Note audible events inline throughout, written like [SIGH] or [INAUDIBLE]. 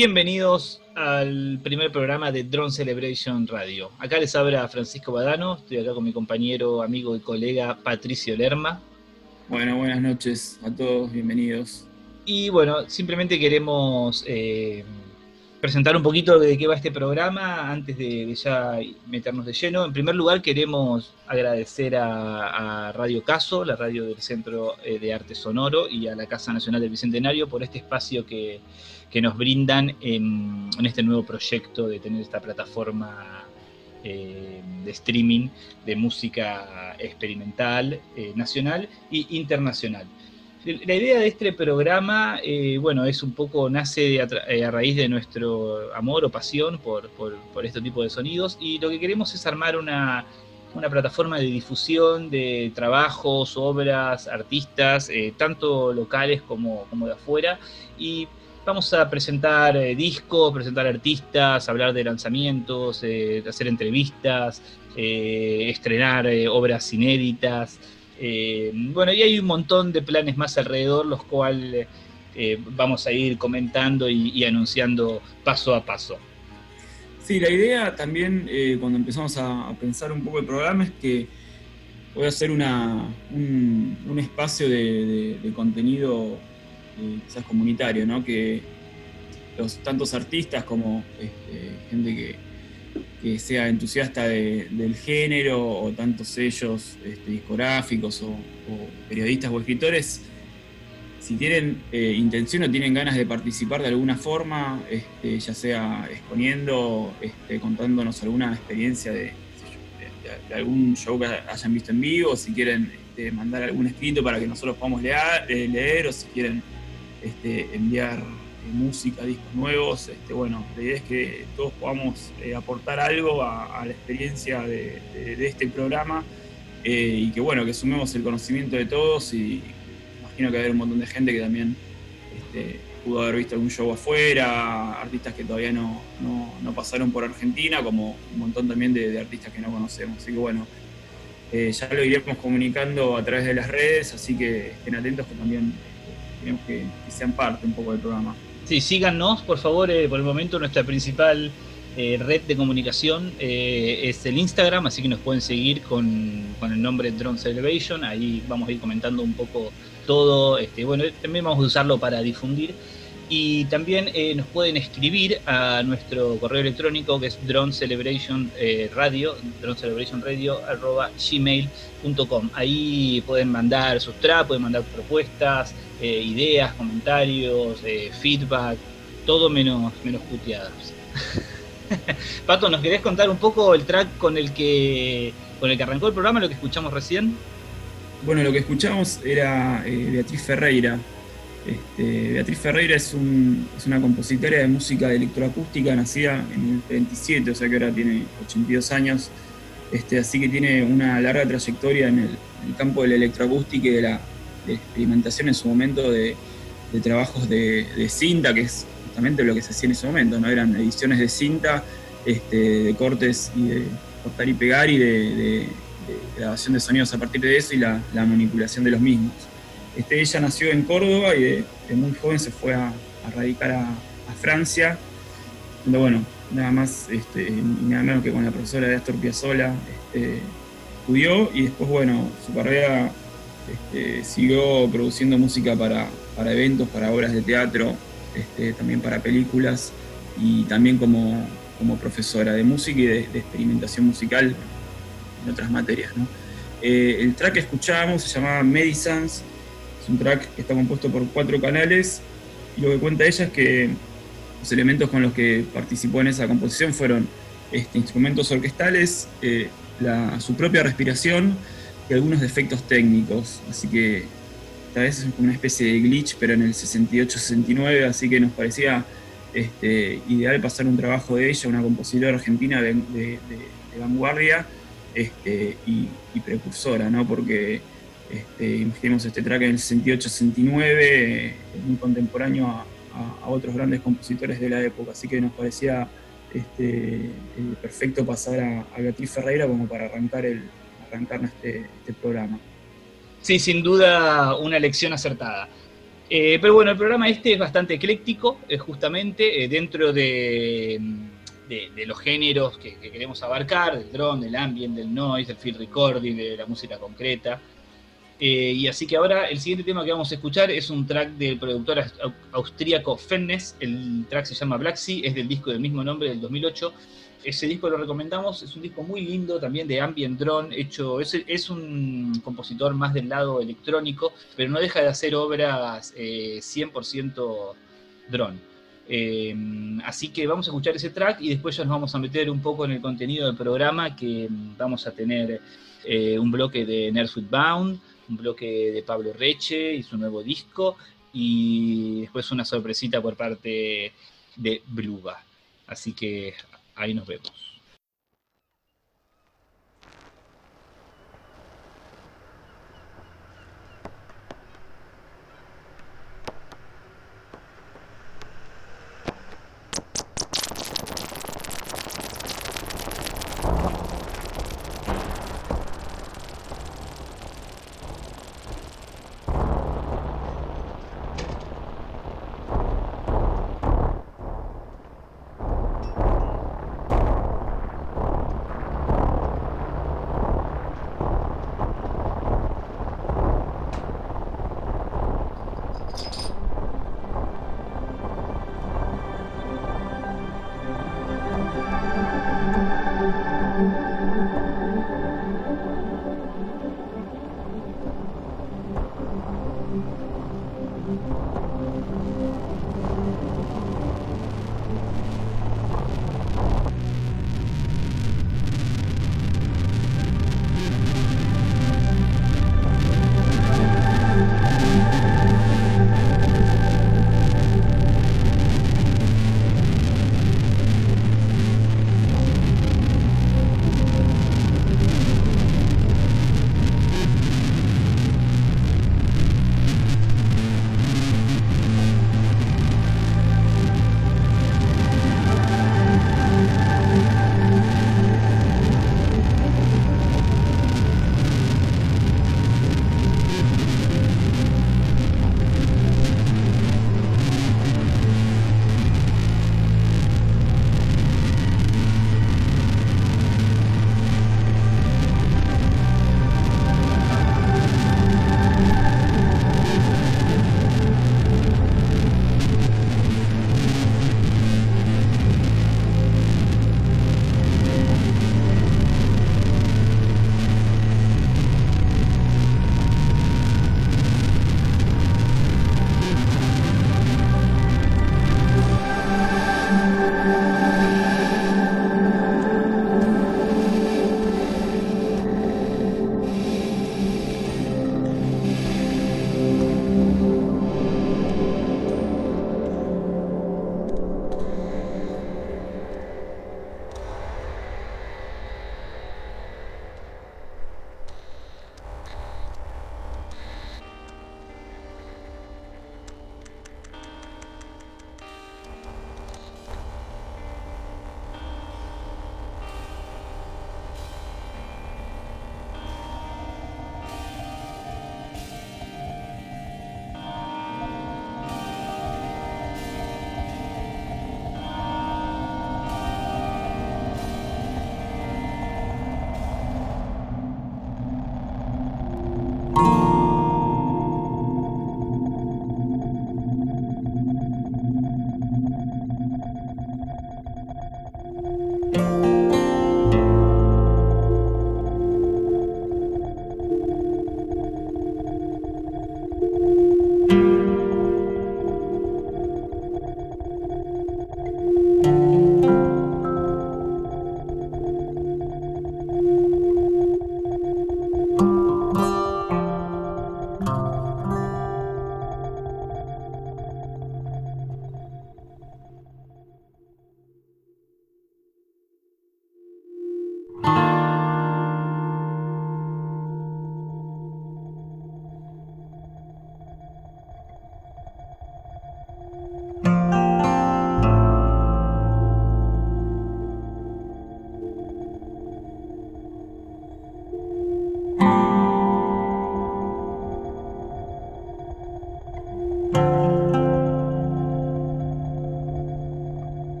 Bienvenidos al primer programa de Drone Celebration Radio. Acá les habla Francisco Badano, estoy acá con mi compañero, amigo y colega Patricio Lerma. Bueno, buenas noches a todos, bienvenidos. Y bueno, simplemente queremos eh, presentar un poquito de qué va este programa antes de, ya meternos de lleno. En primer lugar, queremos agradecer a, Radio Caso, la radio del Centro eh, de Arte Sonoro, y a la Casa Nacional del Bicentenario por este espacio que, nos brindan en, este nuevo proyecto de tener esta plataforma eh, de streaming de música experimental eh, nacional e internacional. La idea de este programa, eh, bueno, es un poco, nace eh, a, raíz de nuestro amor o pasión por, este tipo de sonidos y lo que queremos es armar una, plataforma de difusión de trabajos, obras, artistas, eh, tanto locales como, como, de afuera. Y vamos a presentar discos, presentar artistas, hablar de lanzamientos, hacer entrevistas, estrenar obras inéditas. Eh, bueno, y hay un montón de planes más alrededor, los cuales eh, vamos a ir comentando y, anunciando paso a paso. Sí, la idea también, eh, cuando empezamos a, pensar un poco el programa, es que voy a hacer un, espacio de, contenido quizás comunitario, ¿no? Que los tantos artistas como este, gente que que sea entusiasta del género o tantos sellos este, discográficos o, periodistas o escritores, si tienen eh, intención o tienen ganas de participar de alguna forma, este, ya sea exponiendo, este, contándonos alguna experiencia de, algún show que hayan visto en vivo, si quieren mandar algún escrito para que nosotros podamos leer, eh, leer o si quieren enviar música, discos nuevos. Este, bueno, la idea es que todos podamos eh, aportar algo a, la experiencia de, este programa eh, y que bueno, que sumemos el conocimiento de todos y imagino que hay un montón de gente que también este, pudo haber visto algún show afuera, artistas que todavía no, pasaron por Argentina, como un montón también de, artistas que no conocemos. Así que bueno, eh, ya lo iremos comunicando a través de las redes, así que estén atentos que también queremos que sean parte un poco del programa. Sí, síganos, por favor, eh, por el momento nuestra principal eh, red de comunicación eh, es el Instagram, así que nos pueden seguir con, el nombre Drone Celebration, ahí vamos a ir comentando un poco todo, este, bueno, también vamos a usarlo para difundir. Y también nos pueden escribir a nuestro correo electrónico que es drone celebration radio, gmail.com. Ahí pueden mandar sus traps, pueden mandar propuestas, eh, ideas, comentarios, eh, feedback, todo menos, menos puteadas. [LAUGHS] Pato, ¿nos querés contar un poco el track con el que con el que arrancó el programa, lo que escuchamos recién? Bueno, lo que escuchamos era eh, Beatriz Ferreira. Este, Beatriz Ferreira es, una compositora de música electroacústica nacida en el 27, o sea que ahora tiene 82 años. Este, así que tiene una larga trayectoria en el, en el campo de la electroacústica y de la de experimentación en su momento de, trabajos de, cinta, que es justamente lo que se hacía en ese momento, ¿no? Eran ediciones de cinta, este, de cortes y de cortar y pegar y de, grabación de sonidos a partir de eso y la, manipulación de los mismos. Este, ella nació en Córdoba y de, muy joven se fue a, radicar a, Francia, donde bueno, nada más este, nada menos que con la profesora de Astor Piazzolla este, estudió y después bueno, su carrera este, siguió produciendo música para, eventos, para obras de teatro, este, también para películas y también como, profesora de música y de, experimentación musical en otras materias. Eh, el track que escuchábamos se llamaba Medicines, es un track que está compuesto por cuatro canales y lo que cuenta ella es que los elementos con los que participó en esa composición fueron este, instrumentos orquestales, eh, su propia respiración, y algunos defectos técnicos, así que tal vez es una especie de glitch, pero en el 68-69, así que nos parecía este, ideal pasar un trabajo de ella, una compositora argentina de, vanguardia este, y, precursora, ¿no? porque este, imaginemos este track en el 68-69, muy contemporáneo a, otros grandes compositores de la época, así que nos parecía este, eh, perfecto pasar a, a Beatriz Ferreira como para arrancar el, arrancar este, este programa. Sí, sin duda una lección acertada. Eh, pero bueno, el programa este es bastante ecléctico, justamente dentro de, los géneros que, queremos abarcar, del drone, del ambient, del noise, del field recording, de la música concreta. y así que ahora el siguiente tema que vamos a escuchar es un track del productor austríaco Fennes, el track se llama Black Sea, es del disco del mismo nombre del 2008 ese disco lo recomendamos, es un disco muy lindo también de ambient drone, hecho, es, un compositor más del lado electrónico, pero no deja de hacer obras 100% eh, drone. Eh, así que vamos a escuchar ese track y después ya nos vamos a meter un poco en el contenido del programa, que vamos a tener eh, un bloque de Nerdfoot Bound, un bloque de Pablo Reche y su nuevo disco, y después una sorpresita por parte de Bluba. Así que Ahí nos vemos.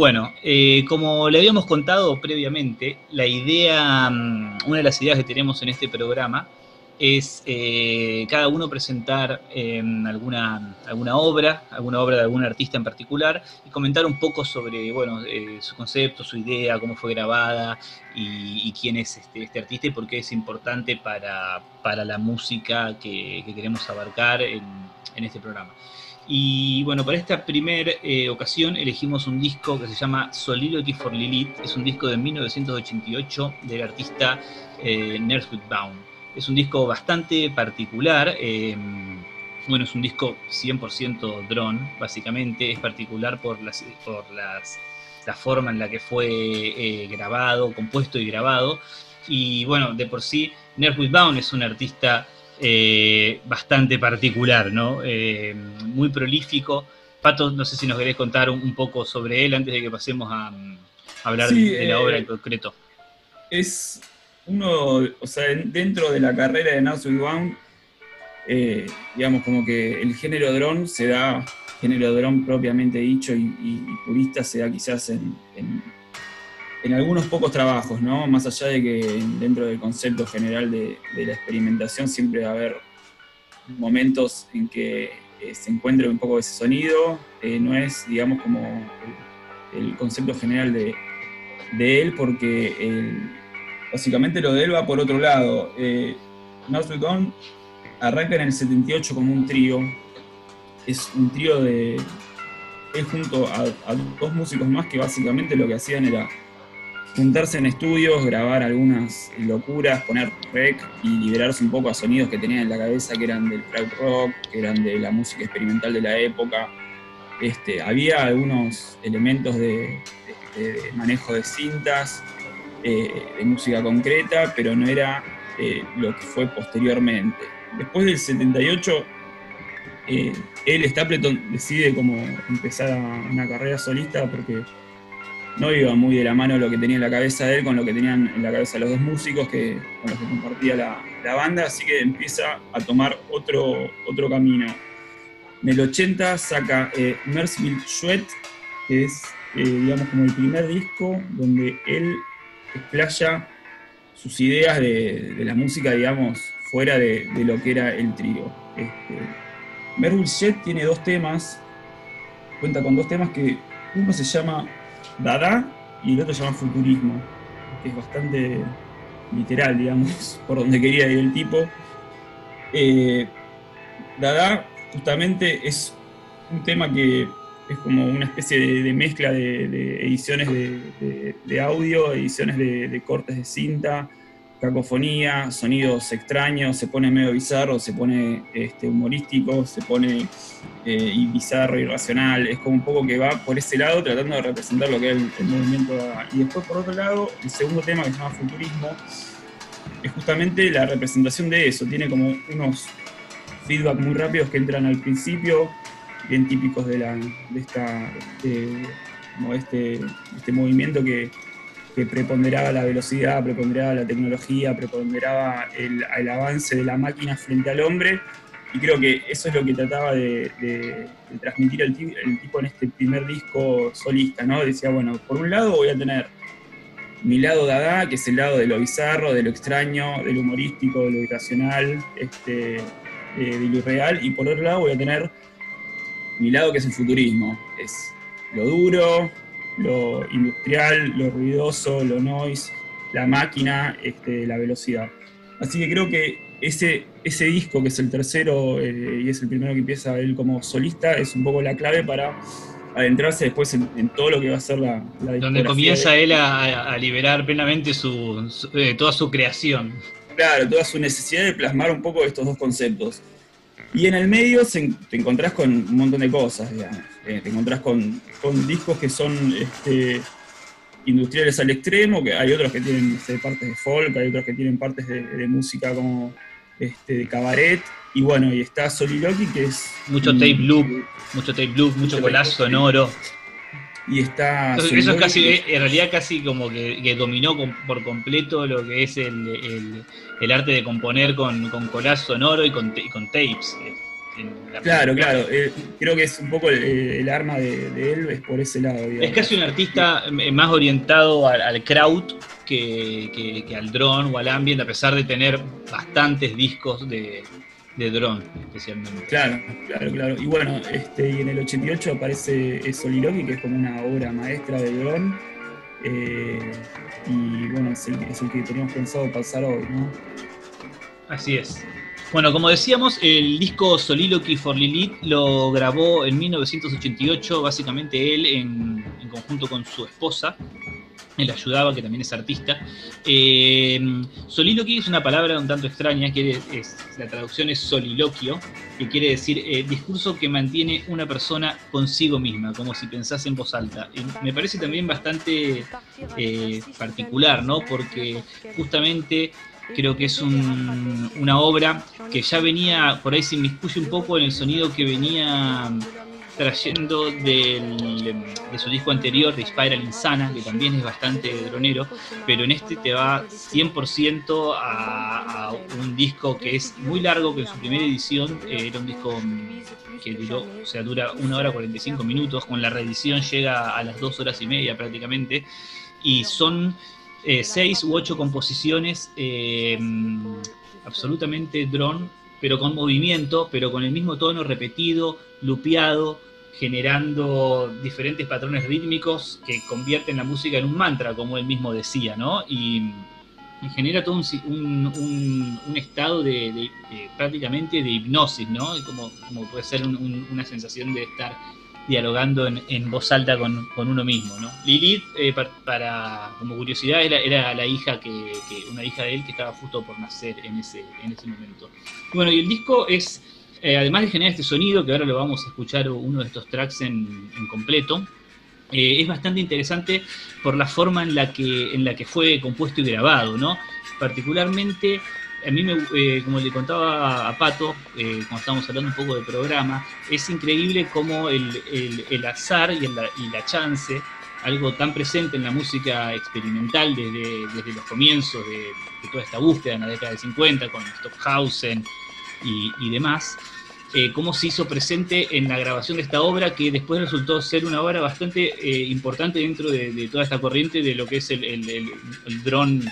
Bueno, eh, como le habíamos contado previamente, la idea, mm, una de las ideas que tenemos en este programa es eh, cada uno presentar em, alguna, alguna obra, alguna obra de algún artista en particular y comentar un poco sobre bueno, eh, su concepto, su idea, cómo fue grabada y, quién es este, este, artista y por qué es importante para, la música que, queremos abarcar en, este programa. Y bueno, para esta primera eh, ocasión elegimos un disco que se llama Soliloquy for Lilith, es un disco de 1988 del artista eh, Bound. Es un disco bastante particular. Eh, bueno, es un disco 100% drone, básicamente. Es particular por, las, por las, la forma en la que fue eh, grabado, compuesto y grabado. Y bueno, de por sí, Nerf Bound es un artista eh, bastante particular, ¿no? muy prolífico. Pato, no sé si nos querés contar un, poco sobre él antes de que pasemos a, hablar de la obra en concreto. Es uno, o sea, dentro de la carrera de Nasu Wang, eh, digamos, como que el género dron se da, género dron propiamente dicho y, purista se da quizás en, en, algunos pocos trabajos, ¿no? Más allá de que dentro del concepto general de, la experimentación siempre va a haber momentos en que eh, se encuentre un poco ese sonido, eh, no es, digamos, como el, concepto general de, él, porque básicamente lo de él va por otro lado. Eh, Gone arranca en el 78 como un trío. Es un trío de. Él junto a, dos músicos más que básicamente lo que hacían era juntarse en estudios, grabar algunas locuras, poner rec y liberarse un poco a sonidos que tenían en la cabeza que eran del crowd rock, que eran de la música experimental de la época. Este, había algunos elementos de manejo de cintas, eh, de música concreta, pero no era eh, lo que fue posteriormente. Después del 78, eh, él, Stapleton, decide como empezar una carrera solista porque no iba muy de la mano lo que tenía en la cabeza de él con lo que tenían en la cabeza los dos músicos que, con los que compartía la, banda, así que empieza a tomar otro, otro camino. En el 80 saca eh, Merciful Sweat, que es, digamos, como el primer disco donde él explaya sus ideas de, la música, digamos, fuera de, lo que era el trío. Este, Jet tiene dos temas, cuenta con dos temas que uno se llama Dada y el otro se llama Futurismo, que es bastante literal, digamos, [LAUGHS] por donde quería ir el tipo. Eh, Dada justamente es un tema que es como una especie de, mezcla de, ediciones de, audio, ediciones de, cortes de cinta, cacofonía, sonidos extraños, se pone medio bizarro, se pone este, humorístico, se pone eh, bizarro, irracional, es como un poco que va por ese lado tratando de representar lo que es el, movimiento. Y después por otro lado, el segundo tema que se llama Futurismo, es justamente la representación de eso, tiene como unos feedback muy rápidos que entran al principio, bien típicos de, la, de, esta, este, este, movimiento que, preponderaba la velocidad, preponderaba la tecnología, preponderaba el, avance de la máquina frente al hombre. Y creo que eso es lo que trataba de, transmitir el, tipo en este primer disco solista, ¿no? Decía, bueno, por un lado voy a tener mi lado dada, que es el lado de lo bizarro, de lo extraño, de lo humorístico, de lo irracional, este, eh, de lo irreal, y por otro lado voy a tener mi lado que es el futurismo. Es lo duro, lo industrial, lo ruidoso, lo noise, la máquina, este, la velocidad. Así que creo que ese, ese disco, que es el tercero eh, y es el primero que empieza él como solista, es un poco la clave para adentrarse después en, todo lo que va a ser la, la Donde comienza él a, liberar plenamente su, eh, toda su creación. Claro, toda su necesidad de plasmar un poco estos dos conceptos. Y en el medio te encontrás con un montón de cosas, digamos. Eh, te encontrás con, discos que son este, industriales al extremo, que hay otros que tienen partes de folk, hay otros que tienen partes de, música como este, de cabaret, y bueno, y está Soliloquy, que es... Mucho tape loop, mucho tape loop, mucho collage sonoro. Y está... eso es casi, en realidad casi como que, dominó por completo lo que es el, arte de componer con, con collage sonoro y con, con tapes. La Claro, claro. eh, creo que es un poco el, el arma de, de él, es por ese lado. digamos. Es casi un artista eh, más orientado al, al crowd que, que- que al drone o al ambient, a pesar de tener bastantes discos de, de drone, especialmente. Claro, claro, claro. Y bueno, este, y en el 88 aparece Soliloquy, que es como una obra maestra de Drone. eh, y bueno, es el, es el que teníamos pensado pasar hoy, ¿no? Así es. Bueno, como decíamos, el disco Soliloquy for Lilith lo grabó en 1988, básicamente él en, en conjunto con su esposa. Él ayudaba, que también es artista. Eh, soliloquy es una palabra un tanto extraña, es, la traducción es soliloquio, que quiere decir eh, discurso que mantiene una persona consigo misma, como si pensase en voz alta. Y me parece también bastante eh, particular, ¿no? Porque justamente creo que es un- una obra que ya venía, por ahí se inmiscuye un poco en el sonido que venía trayendo del- de su disco anterior, de Spiral Insana, que también es bastante dronero, pero en este te va 100% a, a un disco que es muy largo, que en su primera edición eh, era un disco que duró, o sea, dura una hora 45 minutos, con la reedición llega a las dos horas y media prácticamente, y son eh, seis u ocho composiciones eh, absolutamente drone, pero con movimiento, pero con el mismo tono repetido, lupeado, generando diferentes patrones rítmicos que convierten la música en un mantra, como él mismo decía, ¿no? Y, genera todo un, un- un- estado de, de- prácticamente de hipnosis, ¿no? Como, como puede ser un- un- una sensación de estar dialogando en, voz alta con, uno mismo, ¿no? Lilith, eh, pa- para, como curiosidad, era, era la hija que, que- una hija de él que estaba justo por nacer en ese, en ese momento. Bueno, y el disco es, eh, además de generar este sonido, que ahora lo vamos a escuchar uno de estos tracks en, en completo, eh, es bastante interesante por la forma en la que, en la que fue compuesto y grabado, ¿no? Particularmente, a mí, me, eh, como le contaba a Pato, eh, cuando estábamos hablando un poco del programa, es increíble cómo el, el- el azar y, el- y la chance, algo tan presente en la música experimental desde, desde los comienzos de, toda esta búsqueda en la década del 50 con Stockhausen y, y demás, eh, cómo se hizo presente en la grabación de esta obra que después resultó ser una obra bastante eh, importante dentro de, de toda esta corriente de lo que es el, el, el- el dron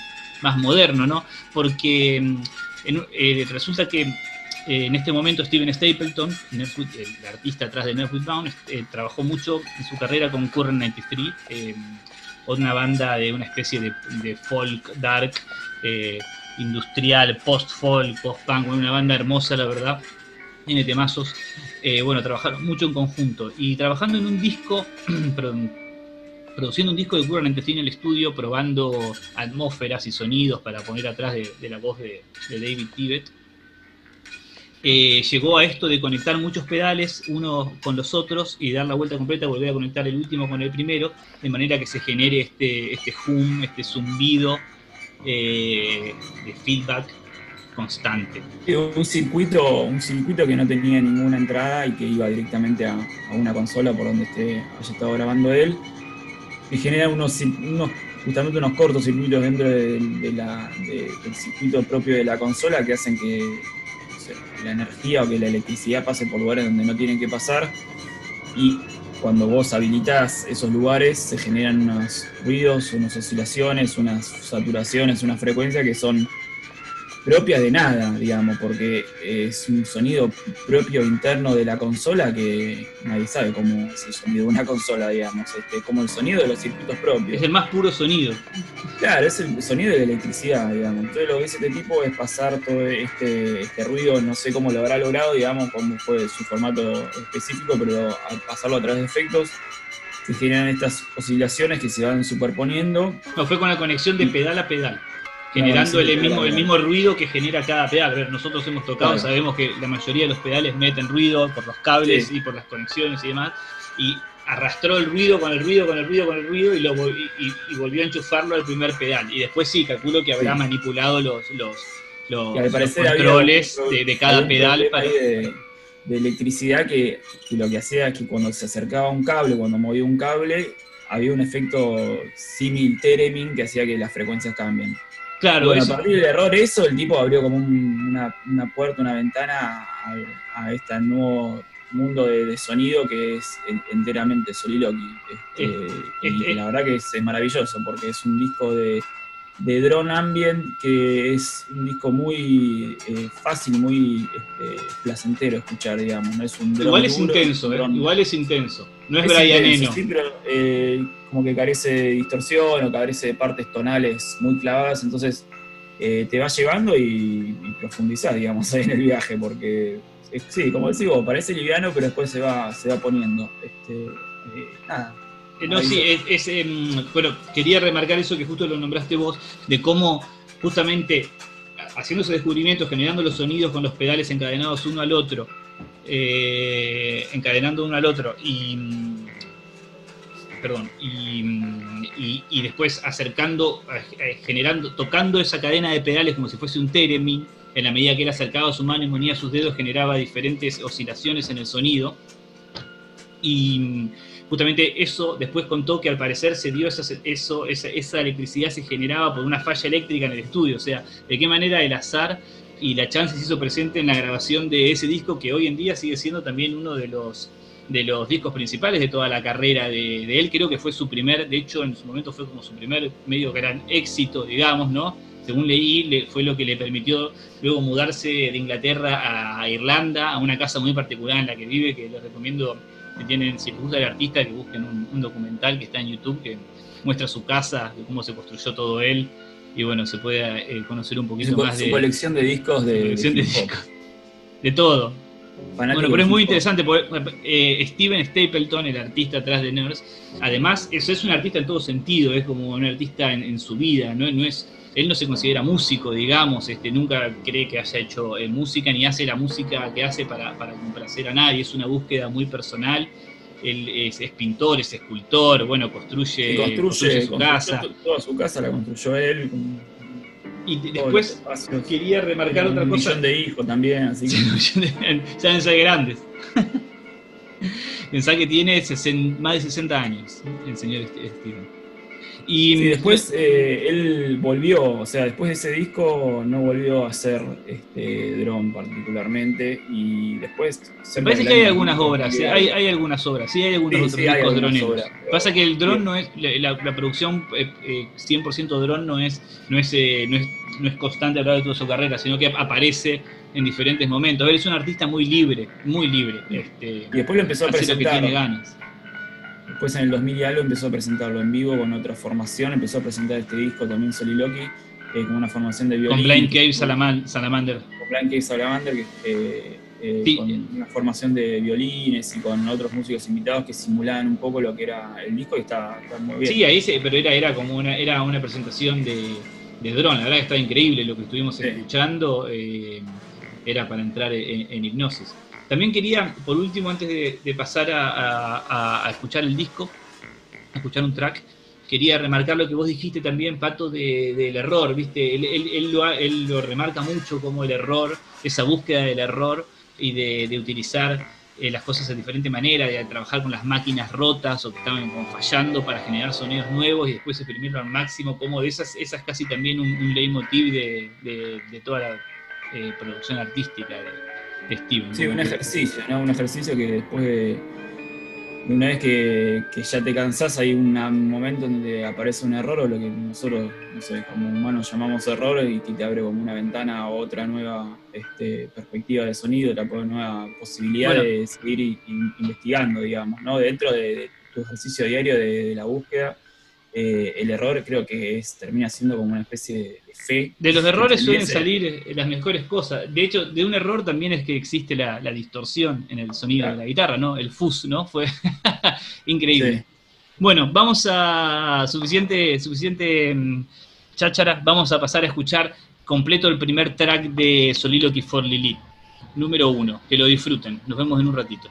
más moderno, ¿no? Porque mm, en- eh, resulta que eh, en este momento Steven Stapleton, Nerdwood- el artista atrás de Nerdwood Bound, eh, trabajó mucho en su carrera con Current 93, eh, una banda de una especie de, folk dark, industrial, post-folk, post-punk, una banda hermosa, la verdad, tiene temazos. Bueno, trabajaron mucho en conjunto y trabajando en un disco, [CLEARS THROAT] perdón, produciendo un disco de Current 93 en el estudio, probando atmósferas y sonidos para poner atrás de, de la voz de, de David Tibet. Eh, llegó a esto de conectar muchos pedales unos con los otros y dar la vuelta completa, volver a conectar el último con el primero, de manera que se genere este, este hum, este zumbido eh, de feedback constante. Un circuito, un circuito que no tenía ninguna entrada y que iba directamente a, a una consola por donde esté, haya estado grabando él. Que genera unos, unos justamente unos cortocircuitos dentro del circuito propio de la consola que hacen que la energía o que la electricidad pase por lugares donde no tienen que pasar. Y cuando vos habilitas esos lugares se generan unos ruidos, unas oscilaciones, unas saturaciones, una frecuencia que son propia de nada, digamos, porque es un sonido propio interno de la consola que nadie sabe cómo es el sonido de una consola, digamos, este, como el sonido de los circuitos Es propios. el más puro sonido. Claro, es el sonido de la electricidad, digamos. Entonces lo que hace este tipo es pasar todo este, este ruido, no sé cómo lo habrá logrado, digamos, cómo fue su formato específico, pero al pasarlo a través de efectos, se generan estas oscilaciones que se van superponiendo No, fue con la conexión de pedal a pedal, generando el, mismo, el mismo ruido que genera cada pedal. A ver, nosotros hemos tocado, Claro. sabemos que la mayoría de los pedales meten ruido por los cables Sí. y por las conexiones y demás, y arrastró el ruido con el ruido, con el ruido, con el ruido, y, lo, y, y- volvió a enchufarlo al primer pedal. Y después sí, calculo que habrá Sí. manipulado los, los, los, había controles de, cada pedal para... de, de electricidad que, que lo que hacía es que cuando se acercaba un cable, cuando movía un cable, había un efecto símil Theremin que hacía que las frecuencias cambien. Claro, bueno, eso- a partir del error eso, el tipo abrió como un- una, una puerta, una ventana a, a este nuevo mundo de, de sonido que es en- enteramente Soliloquy. Este, y este- la verdad que es, es maravilloso porque es un disco de, de drone ambient que es un disco muy eh, fácil, muy este, placentero escuchar, digamos. No es un drone igual es duro, intenso, ¿eh? igual es intenso. No es, es Brian Eno. sí, pero eh, como que carece de distorsión o carece de partes tonales muy clavadas, entonces eh, te va llevando y, y profundizás, digamos, [LAUGHS] ahí en el viaje, porque eh, sí, como decís vos, parece liviano, pero después se va, se va poniendo. Este, eh, nada. Eh, No, sí, es, es, em, bueno, quería remarcar eso que justo lo nombraste vos, de cómo justamente haciendo esos descubrimientos, generando los sonidos con los pedales encadenados uno al otro, eh, encadenando uno al otro y perdón, y, y- y después acercando, generando, tocando esa cadena de pedales como si fuese un theremin, en la medida que él acercaba su mano y unía sus dedos generaba diferentes oscilaciones en el sonido. Y justamente eso después contó que al parecer se dio esa, eso, esa, esa electricidad se generaba por una falla eléctrica en el estudio, o sea, de qué manera el azar y la chance se hizo presente en la grabación de ese disco que hoy en día sigue siendo también uno de los de los discos principales de toda la carrera de, de él, creo que fue su primer, de hecho en su momento fue como su primer medio gran éxito, digamos, ¿no? Según leí, le- fue lo que le permitió luego mudarse de Inglaterra a Irlanda, a una casa muy particular en la que vive, que les recomiendo si tienen, si les gusta el artista, que busquen un, un documental que está en YouTube que muestra su casa, de cómo se construyó todo él, y bueno, se puede eh, conocer un poquito Su, más su de, colección de discos de, su colección de discos. de todo. Fanático Bueno, pero es muy interesante, porque eh, Steven Stapleton, el artista atrás de Nerds, además eso es un artista en todo sentido, es como un artista en, en su vida, no, no es, él no se considera músico, digamos, este, nunca cree que haya hecho eh, música, ni hace la música que hace para, para complacer a nadie, es una búsqueda muy personal, él es, es pintor, es escultor, bueno, construye, Y construye, construye su casa, to- Toda su casa la construyó él. con y después espacios. quería remarcar un otra cosa. millón de hijos también, así que. [LAUGHS] ya grandes. [LAUGHS] Pensá que tiene sesen- más de 60 años, el señor St- Steven. Y Sí, después eh, él volvió, o sea, después de ese disco no volvió a hacer este drone particularmente y después... me parece que hay algunas obras, sí, hay, hay algunas obras, sí hay algunos Sí, otros discos droneros. Pasa que el dron no es, la, la- producción eh, eh, 100% dron no es, no, es, eh, no, es, no es constante a lo largo de toda su carrera, sino que aparece en diferentes momentos. Él es un artista muy libre, muy libre. Este, Y después lo empezó a lo que presentar. tiene ganas. Después en el 2000 y algo empezó a presentarlo en vivo con otra formación, empezó a presentar este disco también Soliloquy, eh, con una formación de violín. Con Blind Cave Salaman- Salamander. Con Blind Cave Salamander, que, eh, eh, Sí. con una formación de violines y con otros músicos invitados que simulaban un poco lo que era el disco y está, está muy bien. Sí, ahí se, pero era, era como una, era una presentación de, de dron, la verdad que está increíble lo que estuvimos Sí. escuchando, eh, era para entrar en, en hipnosis. También quería, por último, antes de, de pasar a, escuchar el disco, a escuchar un track, quería remarcar lo que vos dijiste también, Pato, de- del error, ¿viste? Él, él- él lo, él lo remarca mucho como el error, esa búsqueda del error y de, de utilizar eh, las cosas de diferente manera, de trabajar con las máquinas rotas o que estaban fallando para generar sonidos nuevos y después exprimirlo al máximo, como de esas, esas casi también un, un leitmotiv de, de- de toda la eh, producción artística de, de Steven. Sí, un ejercicio, ¿no? Un ejercicio que después de, una vez que, que ya te cansás, hay un momento donde aparece un error o lo que nosotros, no sé, como humanos llamamos error y que te abre como una ventana a otra nueva este, perspectiva de sonido, otra nueva posibilidad Bueno. de seguir investigando, digamos, ¿no? Dentro de, de tu ejercicio diario de, de la búsqueda, eh, el error creo que es, termina siendo como una especie de, de fe. De los errores suelen salir eh, las mejores cosas. De hecho, de un error también es que existe la, la distorsión en el sonido Claro. de la guitarra, ¿no? El fuzz, ¿no? Fue [LAUGHS] increíble. Sí. Bueno, vamos a suficiente, suficiente mm, cháchara. Vamos a pasar a escuchar completo el primer track de Soliloquy for Lilith, número uno. Que lo disfruten. Nos vemos en un ratito.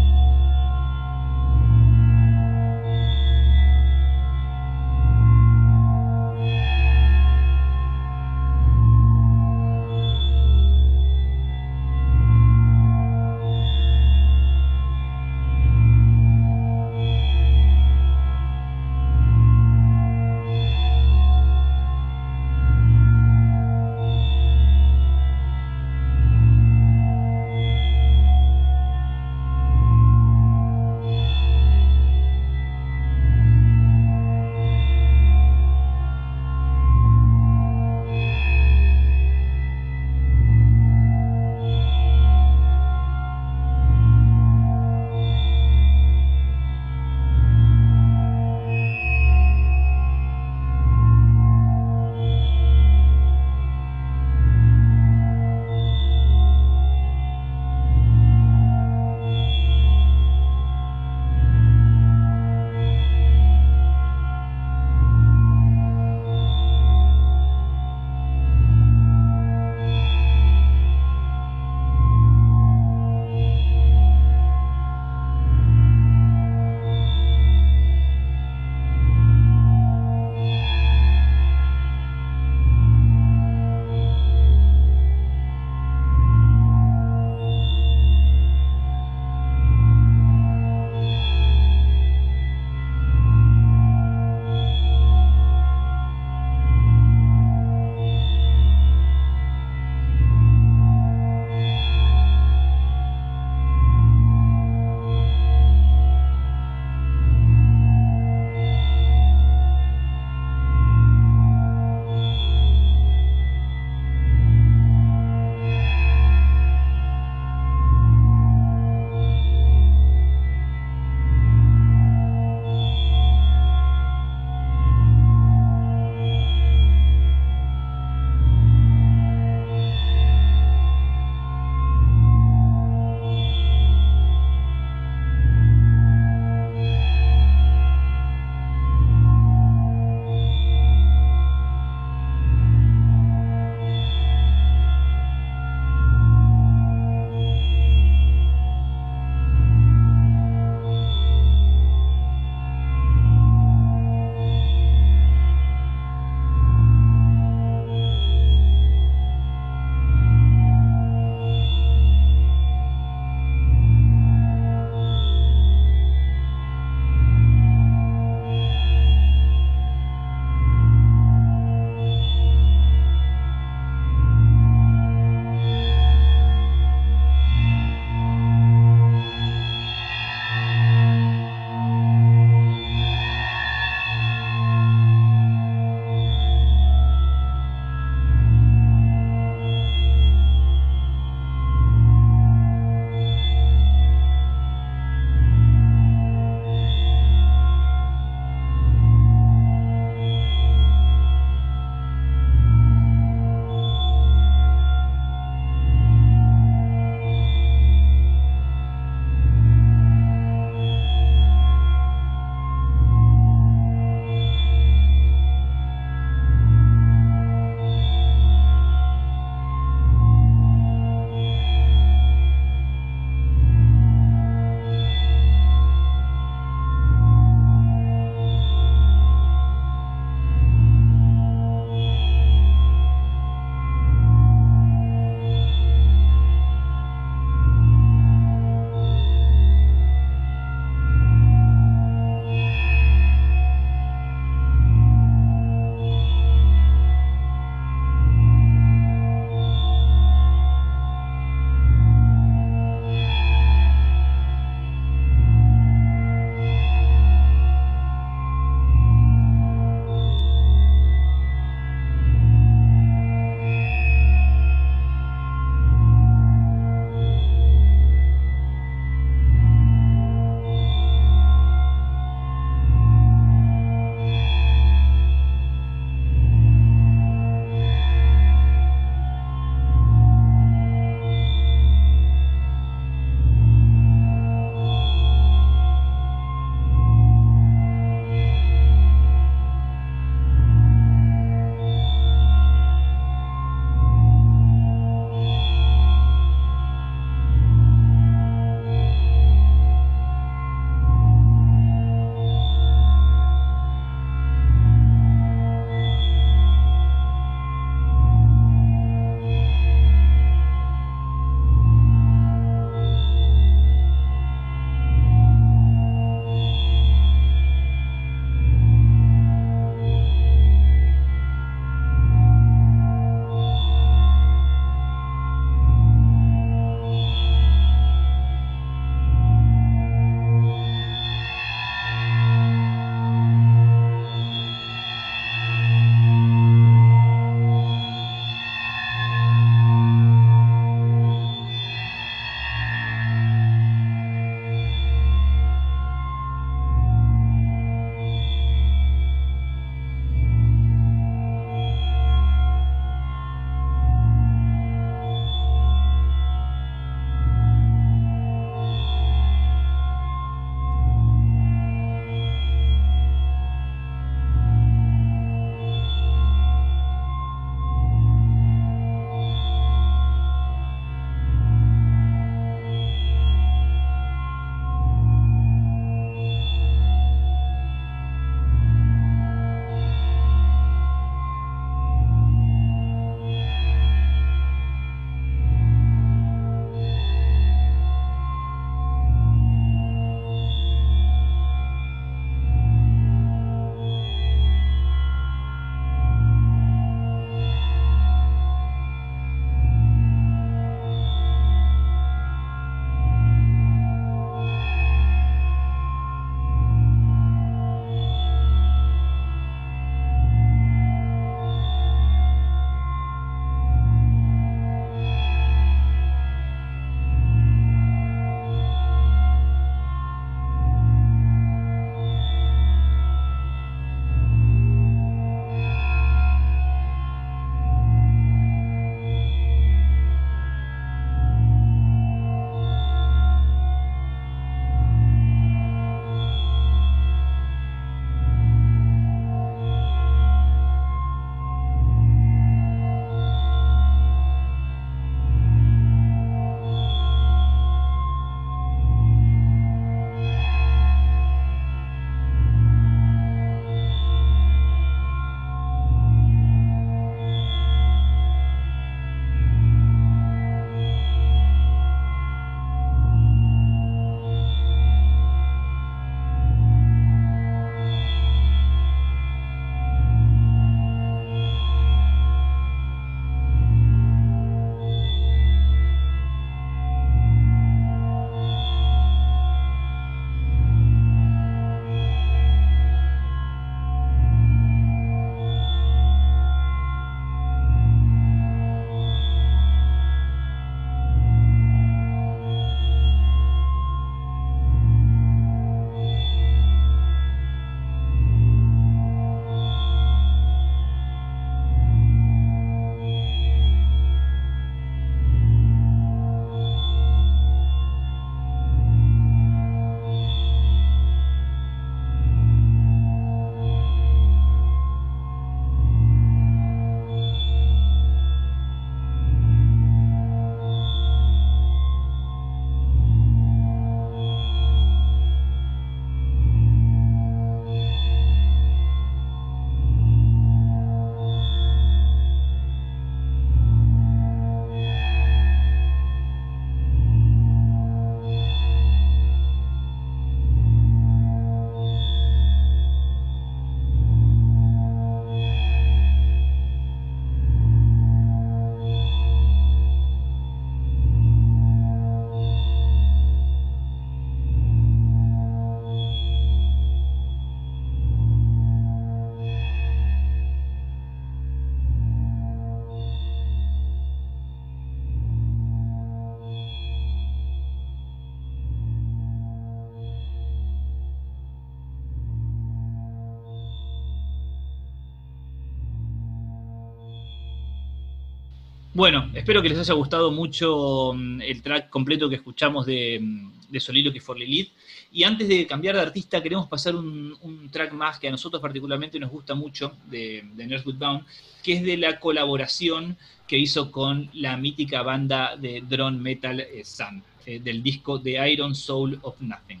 Bueno, espero que les haya gustado mucho mm, el track completo que escuchamos de, mm, de Soliloquy for Lilith. Y antes de cambiar de artista, queremos pasar un, track más que a nosotros particularmente nos gusta mucho de, de Bound, que es de la colaboración que hizo con la mítica banda de drone metal eh, Sun, eh, del disco The Iron Soul of Nothing.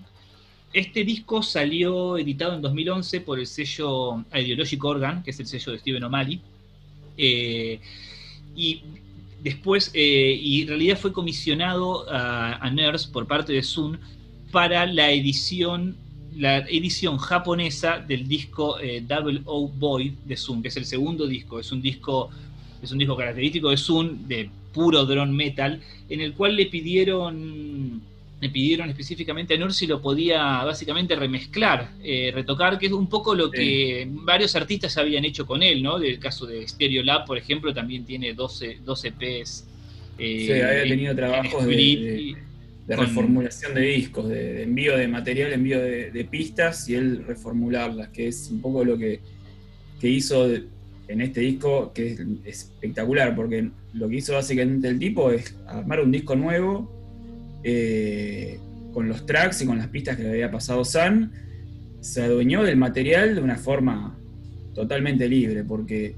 Este disco salió editado en 2011 por el sello Ideologic Organ, que es el sello de Steven O'Malley. Eh, y después, eh, y en realidad fue comisionado a, Nurse por parte de Sun para la edición, la edición japonesa del disco eh, Double O Void de Sun, que es el segundo disco. Es un disco, es un disco característico de Sun, de puro drone metal, en el cual le pidieron me pidieron específicamente a Nur si lo podía básicamente remezclar, eh, retocar, que es un poco lo que varios artistas habían hecho con él, ¿no? Del caso de Stereo Lab, por ejemplo, también tiene 12, 12 EPs. sí, había tenido trabajos de, reformulación de discos, de, envío de material, envío de, pistas y él reformularlas, que es un poco lo que, hizo en este disco, que es espectacular, porque lo que hizo básicamente el tipo es armar un disco nuevo eh, con los tracks y con las pistas que le había pasado San, se adueñó del material de una forma totalmente libre, porque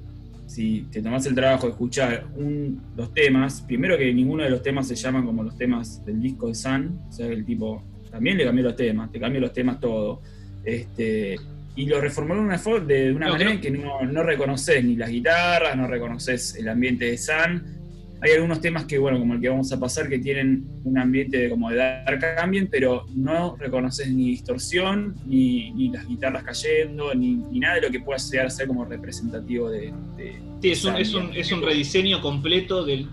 si te tomas el trabajo de escuchar un, los temas, primero que ninguno de los temas se llaman como los temas del disco de San, o sea, el tipo también le cambió los temas, te cambió los temas todo. Este, y lo reformuló de una, de una manera en que no, no reconoces ni las guitarras, no reconoces el ambiente de San, hay algunos temas que, bueno, como el que vamos a pasar, que tienen un ambiente de, como de dark ambient, pero no reconoces ni distorsión, ni, las guitarras cayendo, ni, nada de lo que pueda llegar a ser como representativo de... sí, es un, es, un, es un, rediseño completo del,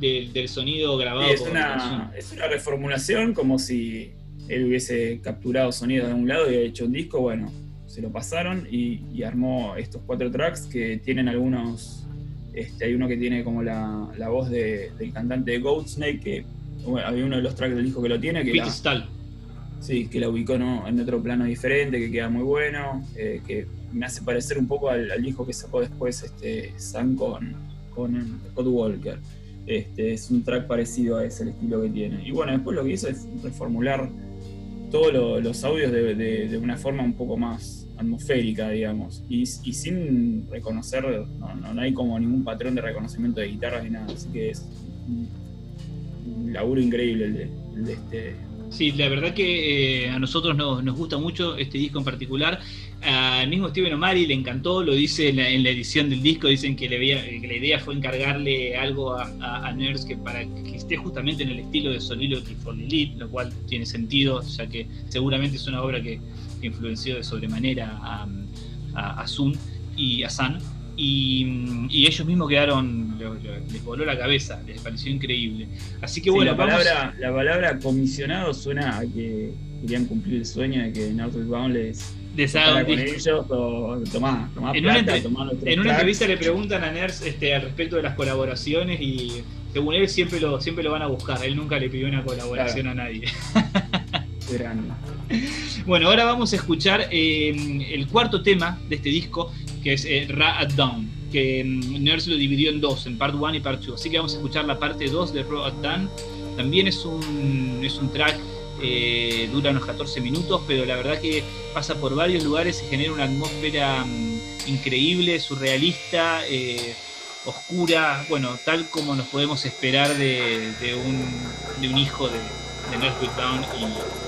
sonido grabado. es, una, es una reformulación como si él hubiese capturado sonido de un lado y hecho un disco, bueno, se lo pasaron y armó estos cuatro tracks que tienen algunos este, hay uno que tiene como la, voz del cantante de Goatsnake, que había uno de los tracks del disco que lo tiene. Que la, sí, que la ubicó en otro plano diferente, que queda muy bueno, eh, que me hace parecer un poco al, disco que sacó después este, Sam con, con Scott Walker. Este, es un track parecido a ese, el estilo que tiene. Y bueno, después lo que hizo es reformular todos los audios de una forma un poco más atmosférica, digamos, y, sin reconocer, no, hay como ningún patrón de reconocimiento de guitarras ni nada, así que es un, laburo increíble el de, este. Sí, la verdad que eh, a nosotros nos, gusta mucho este disco en particular. Al mismo Steven O'Malley le encantó, lo dice en la, edición del disco, dicen que, la idea fue encargarle algo a, a, que para que esté justamente en el estilo de Soliloquy for Lilith, lo cual tiene sentido, ya que seguramente es una obra que, influenció de sobremanera a, a, Sun y a San. Y, ellos mismos quedaron, les voló la cabeza, les pareció increíble. Así que bueno, la, palabra, la palabra comisionado suena a que querían cumplir el sueño de que Northbound les, les haga con ellos o tomá, tomá en, plata, una, en una entrevista le preguntan a Ners este, al respecto de las colaboraciones y según él siempre lo, siempre lo van a buscar, él nunca le pidió una colaboración a nadie. [LAUGHS] Bueno, ahora vamos a escuchar eh, el cuarto tema de este disco, que es eh, Ra at Dawn, que mm, Nurse lo dividió en dos, en part 1 y part 2. Así que vamos a escuchar la parte 2 de Ra at Dawn. También es un, es un track, eh, dura unos 14 minutos, pero la verdad que pasa por varios lugares y genera una atmósfera mm, increíble, surrealista, oscura, bueno, tal como nos podemos esperar de, un, un hijo de, de Nurse Down y,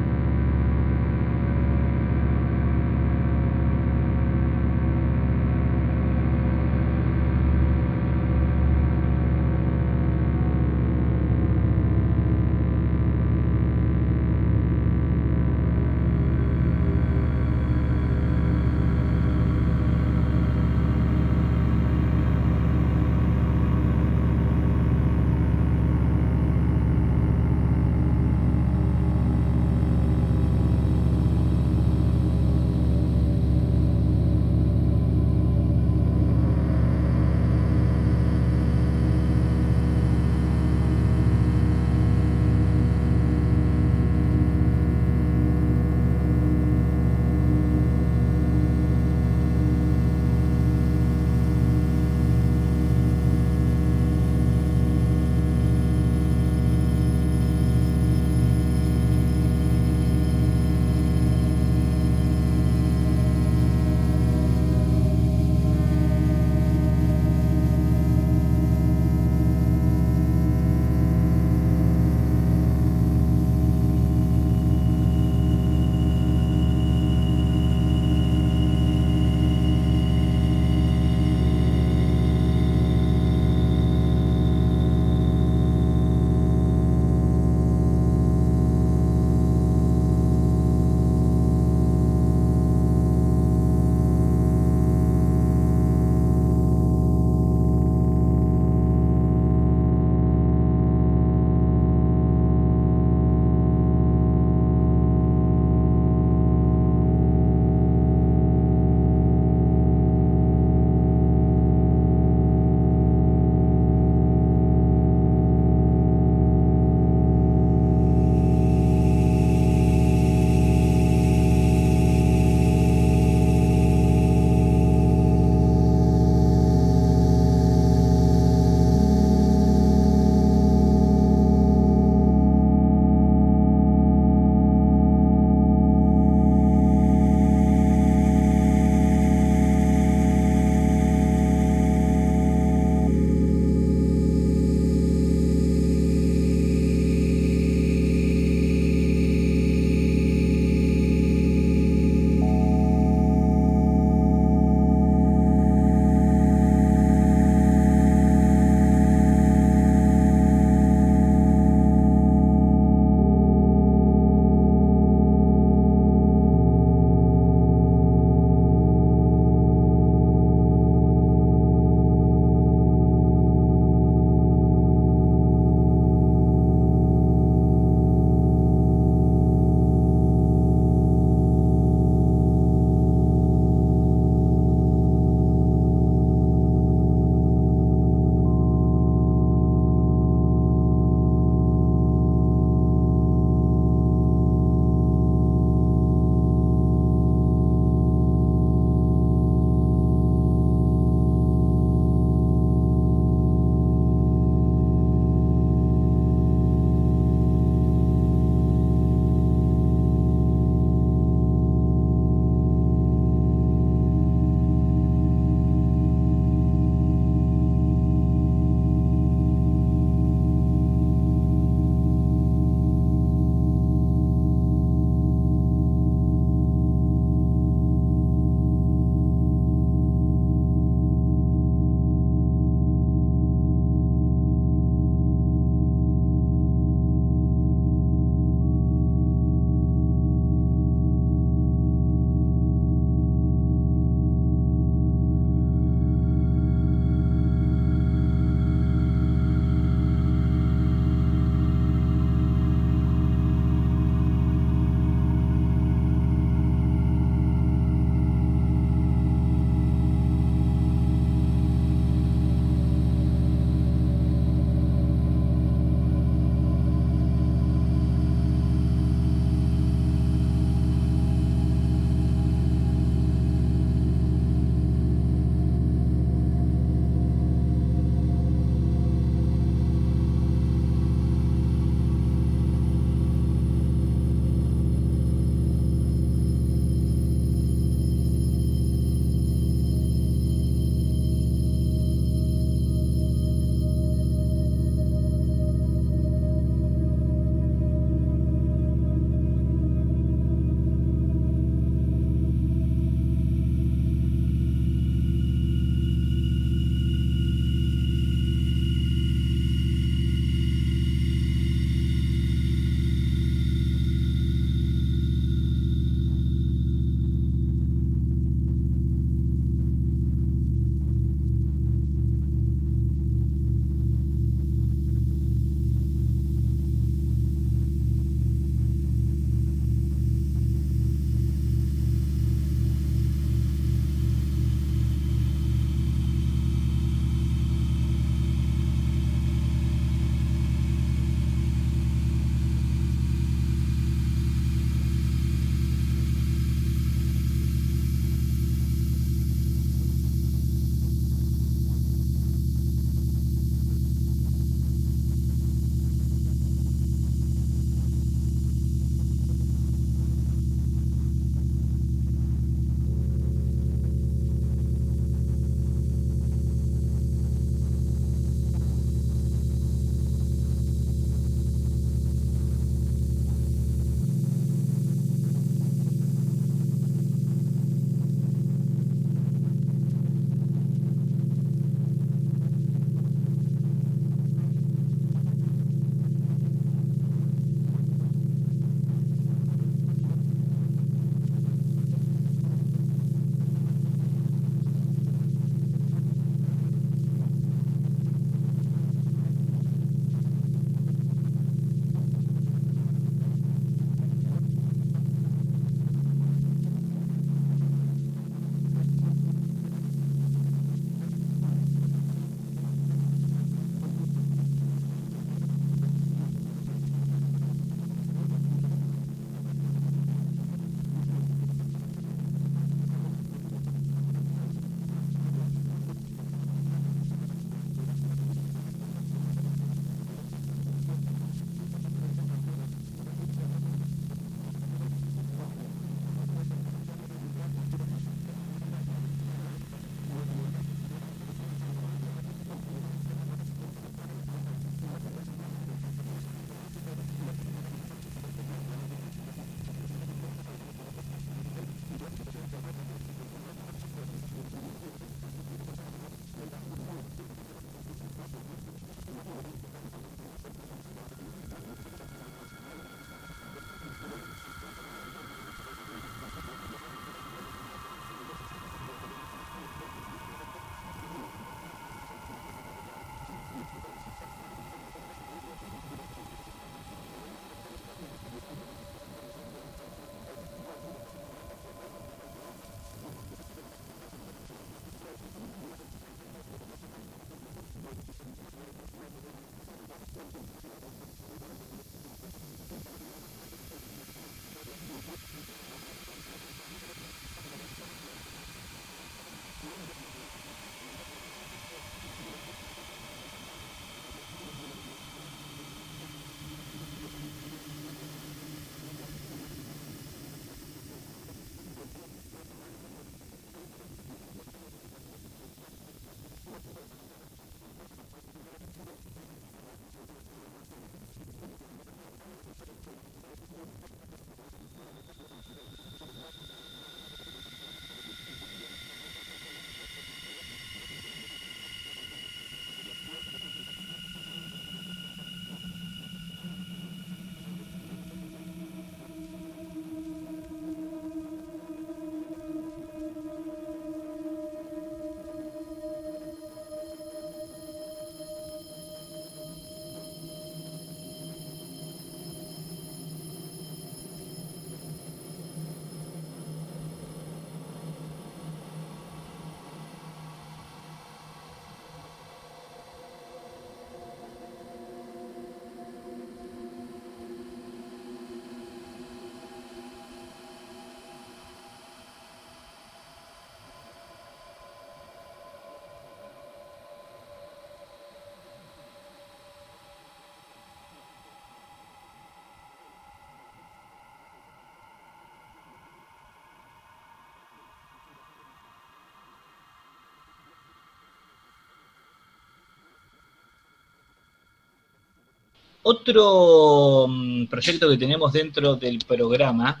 Otro mm, proyecto que tenemos dentro del programa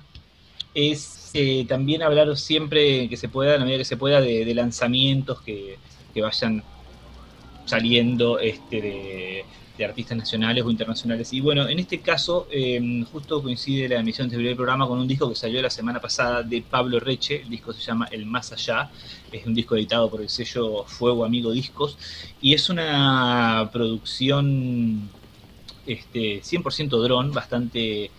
es eh, también hablar siempre que se pueda, en la medida que se pueda, de, lanzamientos que, vayan saliendo este, de, artistas nacionales o internacionales. Y bueno, en este caso, em, justo coincide la emisión del programa con un disco que salió la semana pasada de Pablo Reche. El disco se llama El Más Allá. Es un disco editado por el sello Fuego Amigo Discos. Y es una producción este, 100% dron, bastante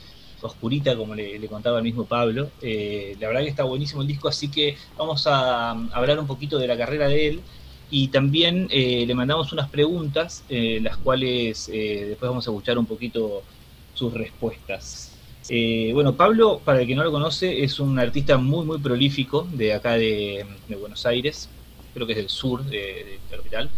oscurita, como le, contaba el mismo Pablo. Eh, la verdad que está buenísimo el disco, así que vamos a, hablar un poquito de la carrera de él. Y también eh, le mandamos unas preguntas, eh, las cuales después vamos a escuchar un poquito sus respuestas. bueno, Pablo, para el que no lo conoce, es un artista muy, muy prolífico de acá de, Buenos Aires, creo que es del sur de, de la capital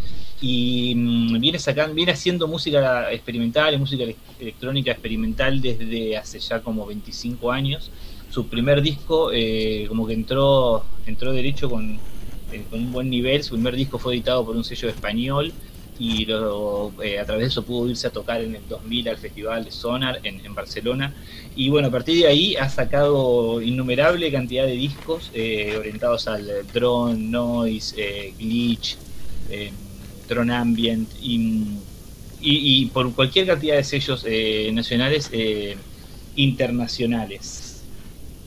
y mm, viene sacando, viene haciendo música experimental y música electrónica experimental desde hace ya como 25 años. Su primer disco eh, como que entró, entró derecho con, eh, con, un buen nivel, su primer disco fue editado por un sello español y eh, a través de eso pudo irse a tocar en el 2000 al Festival Sonar en, en Barcelona. Y bueno, a partir de ahí ha sacado innumerable cantidad de discos orientados al drone, noise, glitch. Drone Ambient y, por cualquier cantidad de sellos eh, nacionales e internacionales.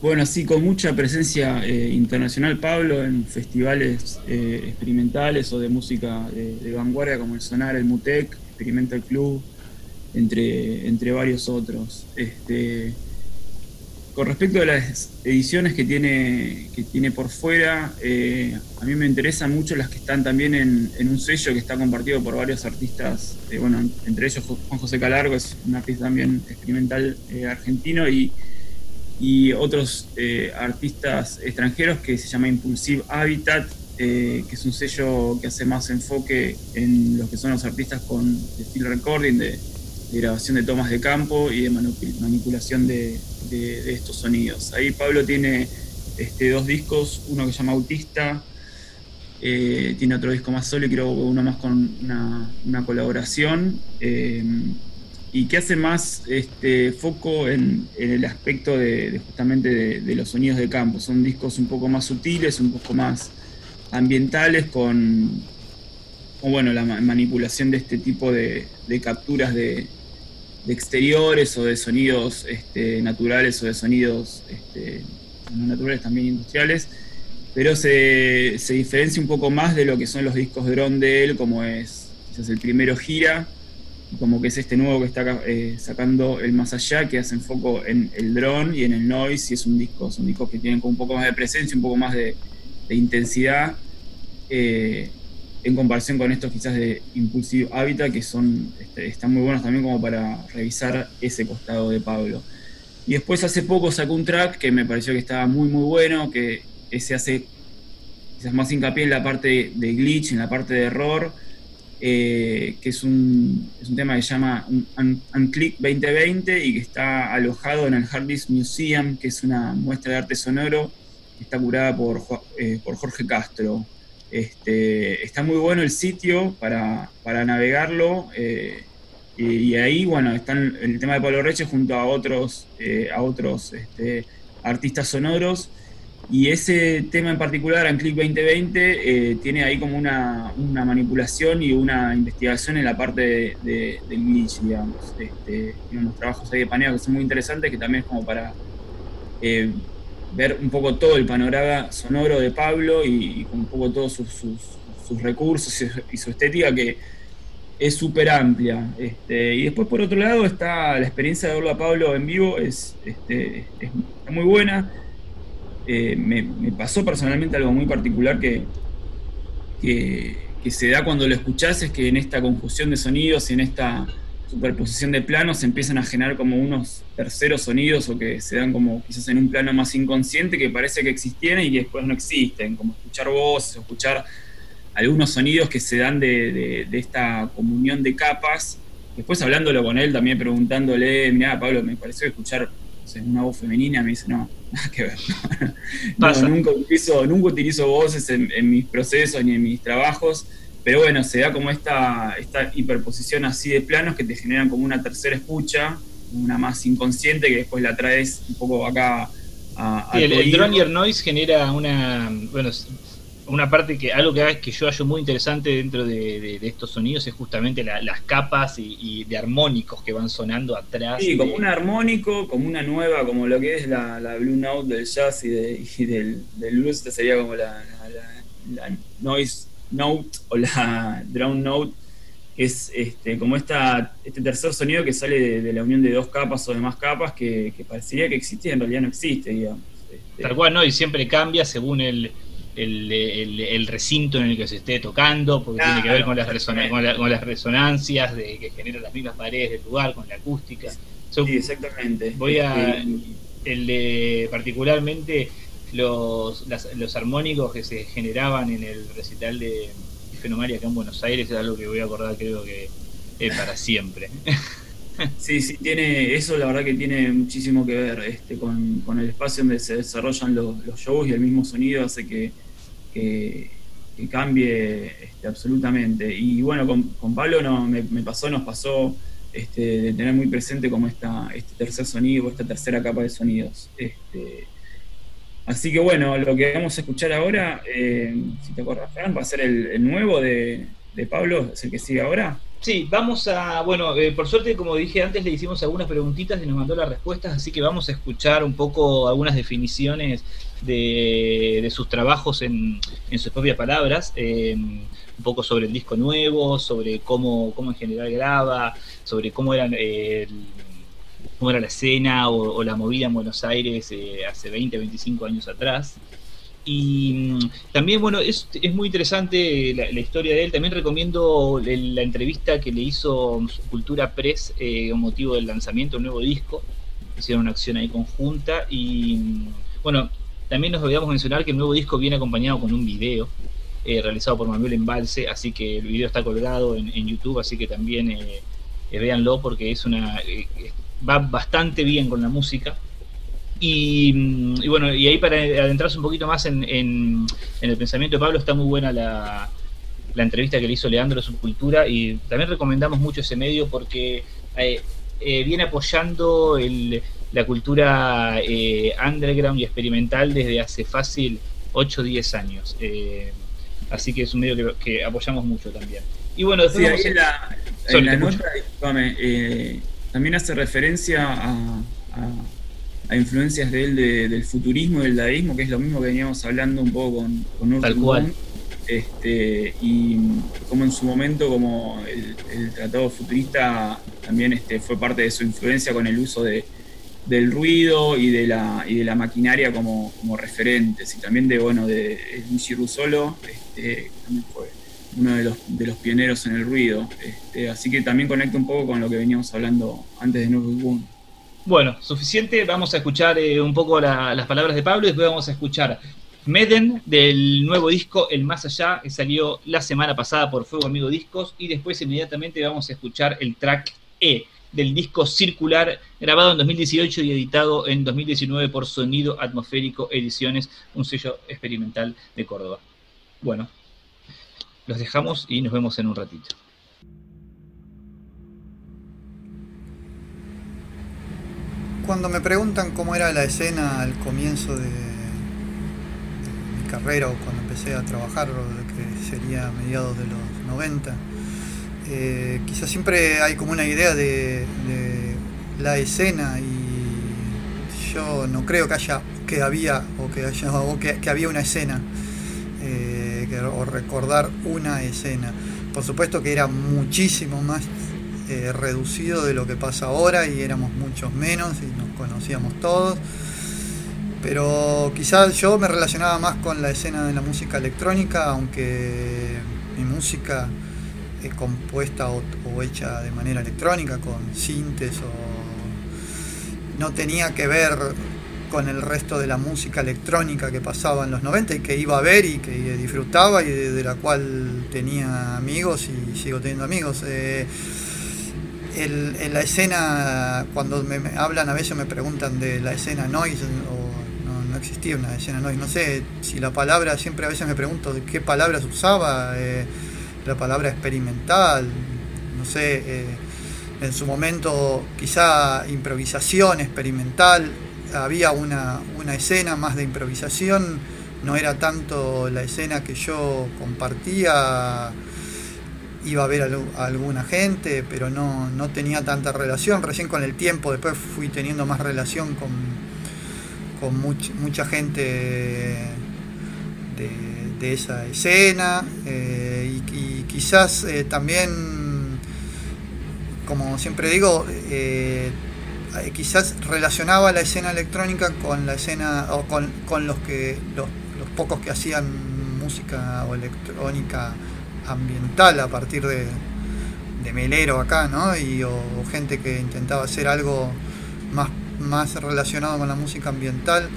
Bueno, sí, con mucha presencia eh, internacional, Pablo, en festivales experimentales o de música de, vanguardia como el Sonar, el Mutec, Experimental Club, entre, entre varios otros. Este, con respecto a las ediciones que tiene, que tiene por fuera, eh, a mí me interesan mucho las que están también en, un sello que está compartido por varios artistas, eh, bueno, entre ellos Juan José Calargo, es un artista también experimental eh, argentino, y, otros artistas extranjeros que se llama Impulsive Habitat, que es un sello que hace más enfoque en los que son los artistas con estilo recording, de, de grabación de tomas de campo y de manipulación de, estos sonidos. Ahí Pablo tiene este, dos discos, uno que se llama Autista, eh, tiene otro disco más solo y creo uno más con una, colaboración, eh, y que hace más este, foco en, el aspecto de, justamente de, los sonidos de campo. Son discos un poco más sutiles, un poco más ambientales, con, bueno, la manipulación de este tipo de capturas de, de exteriores o de sonidos este, naturales o de sonidos este, naturales también industriales, pero se, diferencia un poco más de lo que son los discos drone de él, como es quizás el primero Gira, como que es este nuevo que está eh, sacando el Más Allá, que hace foco en el drone y en el noise, y es un disco, son discos que tienen como un poco más de presencia, un poco más de, intensidad. Eh, en comparación con estos quizás de Impulsive Habitat, que son, este, están muy buenos también como para revisar ese costado de Pablo. Y después hace poco sacó un track que me pareció que estaba muy muy bueno, que ese hace quizás más hincapié en la parte de glitch, en la parte de error, eh, que es un, es un, tema que se llama Unclick 2020 y que está alojado en el Hard Disk Museum, que es una muestra de arte sonoro que está curada por, eh, por Jorge Castro. Este, está muy bueno el sitio para, navegarlo. Eh, y, ahí, bueno, están el tema de Pablo Reche junto a otros, eh, a otros este, artistas sonoros. Y ese tema en particular, en Click 2020, eh, tiene ahí como una, manipulación y una investigación en la parte del glitch, digamos. Este, unos trabajos ahí de paneo que son muy interesantes, que también es como para ver un poco todo el panorama sonoro de Pablo y, con un poco todos sus, recursos y su, estética que es súper amplia. Este, y después por otro lado está la experiencia de verlo a Pablo en vivo, es, este, muy buena. Eh, me, pasó personalmente algo muy particular que, que, que se da cuando lo escuchás, es que en esta confusión de sonidos y en esta superposición de planos se empiezan a generar como unos terceros sonidos o que se dan como quizás en un plano más inconsciente que parece que existieran y que después no existen, como escuchar voces, escuchar algunos sonidos que se dan de, esta comunión de capas. Después hablándolo con él, también preguntándole, mira Pablo, me pareció escuchar una voz femenina, me dice, no, [LAUGHS] nada que ver. [LAUGHS] nunca, utilizo, nunca utilizo voces en, en mis procesos ni en mis trabajos pero bueno, se da como esta, esta hiperposición así de planos que te generan como una tercera escucha, una más inconsciente que después la traes un poco acá a... el, el drone noise genera una, bueno, una parte que algo que, que yo hallo muy interesante dentro de, estos sonidos es justamente las capas y, de armónicos que van sonando atrás. Sí, como un armónico, como una nueva, como lo que es la, Blue Note del jazz y, del, blues, esta sería como la, noise note o la drone note, que es este, como esta, este tercer sonido que sale de, la unión de dos capas o de más capas que, parecería que existe y en realidad no existe, digamos. Este. Tal cual, ¿no? Y siempre cambia según el el, recinto en el que se esté tocando, porque tiene que ver con las, con, las resonancias de, que generan las mismas paredes del lugar, con la acústica. sí, exactamente. Voy a. Este, el de, particularmente los, los armónicos que se generaban en el recital de Fenomaria acá en Buenos Aires es algo que voy a acordar, creo que para siempre. [LAUGHS] Sí, sí, tiene, eso la verdad que tiene muchísimo que ver este, con, el espacio donde se desarrollan los, shows y el mismo sonido hace que, que, cambie este, absolutamente. Y bueno, con, Pablo no, me, pasó, nos pasó este, de tener muy presente como esta, este tercer sonido, esta tercera capa de sonidos. Este, así que bueno, lo que vamos a escuchar ahora, eh, si te acuerdas, Fran, va a ser el, nuevo de, de, Pablo, es el que sigue ahora. Sí, vamos a, bueno, eh, por suerte, como dije antes, le hicimos algunas preguntitas y nos mandó las respuestas, así que vamos a escuchar un poco algunas definiciones de, sus trabajos en, sus propias palabras, em, un poco sobre el disco nuevo, sobre cómo, cómo en general graba, sobre cómo, eran, cómo era la escena o, la movida en Buenos Aires eh, hace 20, 25 años atrás. Y mm, también, bueno, es, es muy interesante la, historia de él. También recomiendo la entrevista que le hizo Cultura Press eh, con motivo del lanzamiento del nuevo disco. Hicieron una acción ahí conjunta. Y mm, bueno, también nos olvidamos mencionar que el nuevo disco viene acompañado con un video eh, realizado por Manuel Embalse. Así que el video está colgado en, YouTube. Así que también eh, véanlo porque es una va bastante bien con la música. Mm, y, bueno, y ahí para adentrarse un poquito más en, el pensamiento de Pablo, está muy buena la, entrevista que le hizo Leandro a Subcultura y también recomendamos mucho ese medio porque eh, eh, viene apoyando la cultura eh, underground y experimental desde hace fácil 8 o 10 años. así que es un medio que, apoyamos mucho también. Y bueno, después en la, nota, también hace referencia a a influencias de él del futurismo y del dadaísmo, que es lo mismo que veníamos hablando un poco con, con Tal cual. Este, y como en su momento, como el, tratado futurista también este, fue parte de su influencia con el uso de, del ruido y de la, y de la maquinaria como, como referentes, y también de, bueno, de Luigi Russolo, este, también fue uno de los, de los pioneros en el ruido. Este, así que también conecta un poco con lo que veníamos hablando antes de Nuevo Boom. Bueno, suficiente. Vamos a escuchar eh, un poco las palabras de Pablo y después vamos a escuchar Meden del nuevo disco El Más Allá, que salió la semana pasada por Fuego Amigo Discos. Y después inmediatamente vamos a escuchar el track E del disco Circular, grabado en 2018 y editado en 2019 por Sonido Atmosférico Ediciones, un sello experimental de Córdoba. Bueno, los dejamos y nos vemos en un ratito. cuando me preguntan cómo era la escena al comienzo de, mi carrera o cuando empecé a trabajar, que sería a mediados de los 90, eh, quizás siempre hay como una idea de, la escena y yo no creo que haya que había o que haya o que, había una escena eh, o recordar una escena. Por supuesto que era muchísimo más eh, reducido de lo que pasa ahora y éramos muchos menos y nos conocíamos todos. Pero quizás yo me relacionaba más con la escena de la música electrónica, aunque mi música es compuesta o, hecha de manera electrónica, con sintes o no tenía que ver con el resto de la música electrónica que pasaba en los 90 y que iba a ver y que disfrutaba y de, la cual tenía amigos y sigo teniendo amigos. Eh, en la escena, cuando me, hablan a veces me preguntan de la escena noise, o no, existía una escena noise, no sé si la palabra, siempre a veces me pregunto de qué palabras usaba. Eh, la palabra experimental, no sé, eh, en su momento quizá improvisación experimental, había una, una escena más de improvisación, no era tanto la escena que yo compartía iba a ver a, alguna gente, pero no, tenía tanta relación. Recién con el tiempo, después fui teniendo más relación con, con mucha gente de, esa escena eh, y, quizás eh, también, como siempre digo, eh, quizás relacionaba la escena electrónica con la escena o con, los que los, los pocos que hacían música o electrónica ambiental a partir de, de Melero acá, ¿no? Y, o, gente que intentaba hacer algo más, más relacionado con la música ambiental.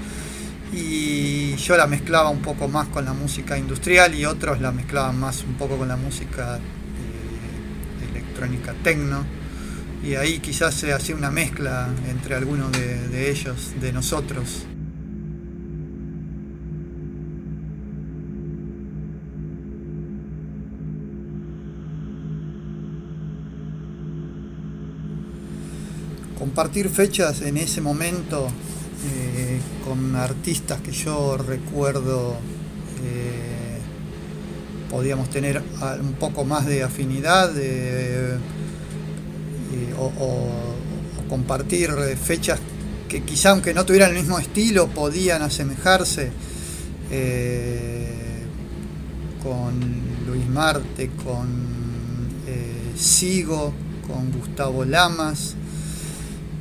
Y yo la mezclaba un poco más con la música industrial y otros la mezclaban más un poco con la música eh, electrónica tecno. Y ahí quizás se hacía una mezcla entre algunos de ellos, de nosotros. compartir fechas en ese momento eh, con artistas que yo recuerdo eh, podíamos tener un poco más de afinidad o, compartir fechas que quizá aunque no tuvieran el mismo estilo podían asemejarse con Luis Marte, con Sigo, con Gustavo Lamas,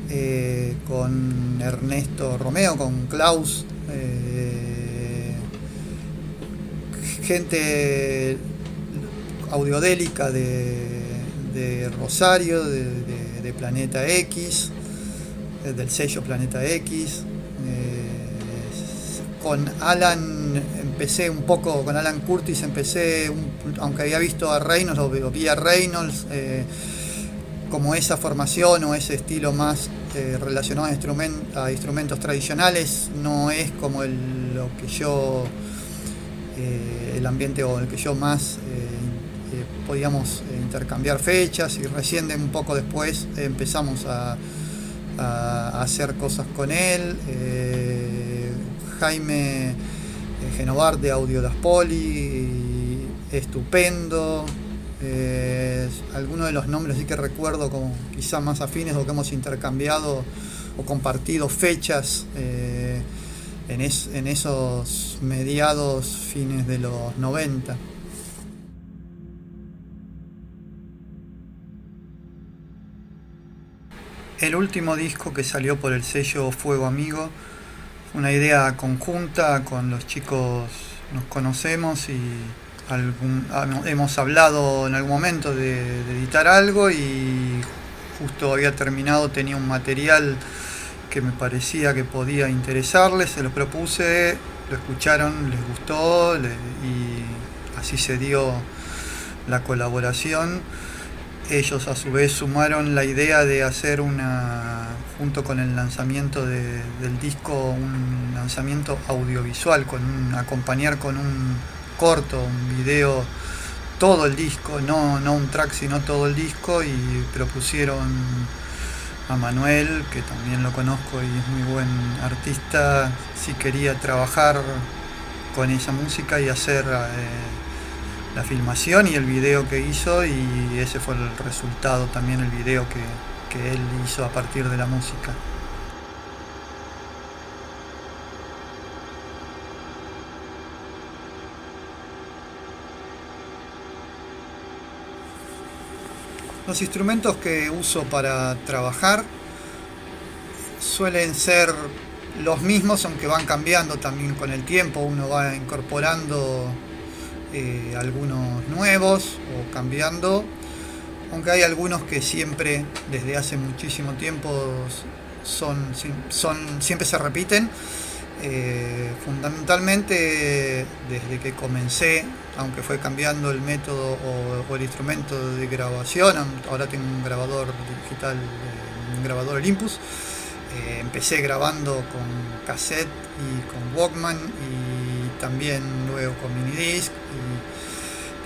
eh, con Ernesto Romeo, con Klaus, eh, gente audiodélica de, Rosario, de, Planeta X, eh, del sello Planeta X. con Alan empecé un poco, con Alan Curtis empecé, aunque había visto a Reynolds, lo vi a Reynolds como esa formación o ese estilo más eh, relacionado a, instrumentos tradicionales no es como el, lo que yo, eh, el ambiente o el que yo más eh, podíamos intercambiar fechas y recién un poco después empezamos a, hacer cosas con él. Jaime Genovar de Audio Das Poli, estupendo. Eh, algunos de los nombres sí que recuerdo como quizás más afines o que hemos intercambiado o compartido fechas eh, en, en esos mediados fines de los 90. El último disco que salió por el sello Fuego Amigo, una idea conjunta con los chicos, nos conocemos y Ah, hemos hablado en algún momento de, editar algo y justo había terminado, tenía un material que me parecía que podía interesarles, se lo propuse, lo escucharon, les gustó y así se dio la colaboración. Ellos a su vez sumaron la idea de hacer una, junto con el lanzamiento del disco, un lanzamiento audiovisual, con acompañar con un corto, un video, todo el disco, no, no un track, sino todo el disco y propusieron a Manuel, que también lo conozco y es muy buen artista, si quería trabajar con esa música y hacer eh, la filmación y el video que hizo y ese fue el resultado también el video que él hizo a partir de la música. Los instrumentos que uso para trabajar suelen ser los mismos, aunque van cambiando también con el tiempo. Uno va incorporando eh, algunos nuevos o cambiando, aunque hay algunos que siempre, desde hace muchísimo tiempo, son, son siempre se repiten. Eh, fundamentalmente desde que comencé, aunque fue cambiando el método o, el instrumento de grabación, ahora tengo un grabador digital, eh, un grabador Olympus, empecé grabando con cassette y con Walkman y también luego con minidisc.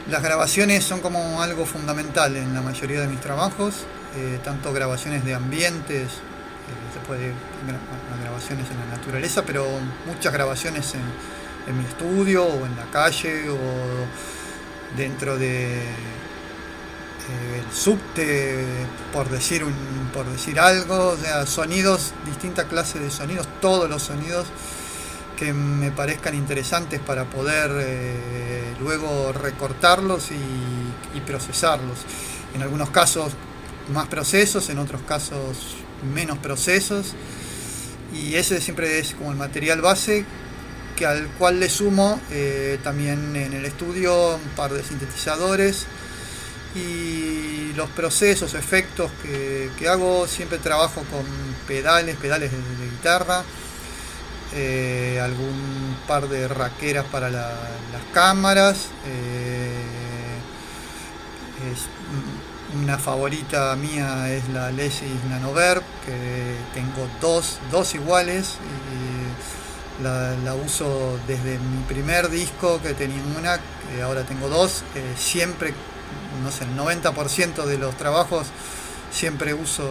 Las grabaciones son como algo fundamental en la mayoría de mis trabajos, eh, tanto grabaciones de ambientes, eh, se puede grabaciones en la naturaleza, pero muchas grabaciones en, mi estudio o en la calle o dentro de eh, el subte, por decir un, por decir algo, o sea, sonidos, distintas clases de sonidos, todos los sonidos que me parezcan interesantes para poder eh, luego recortarlos y, procesarlos. En algunos casos más procesos, en otros casos menos procesos. Y ese siempre es como el material base que al cual le sumo eh, también en el estudio un par de sintetizadores y los procesos, efectos que, hago, siempre trabajo con pedales, pedales de guitarra eh, algún par de raqueras para las cámaras. Eh, una favorita mía es la Lesis Nanoverb, que tengo dos, dos iguales. Y la, uso desde mi primer disco que tenía una, ahora tengo dos. Siempre, no sé, el 90% de los trabajos siempre uso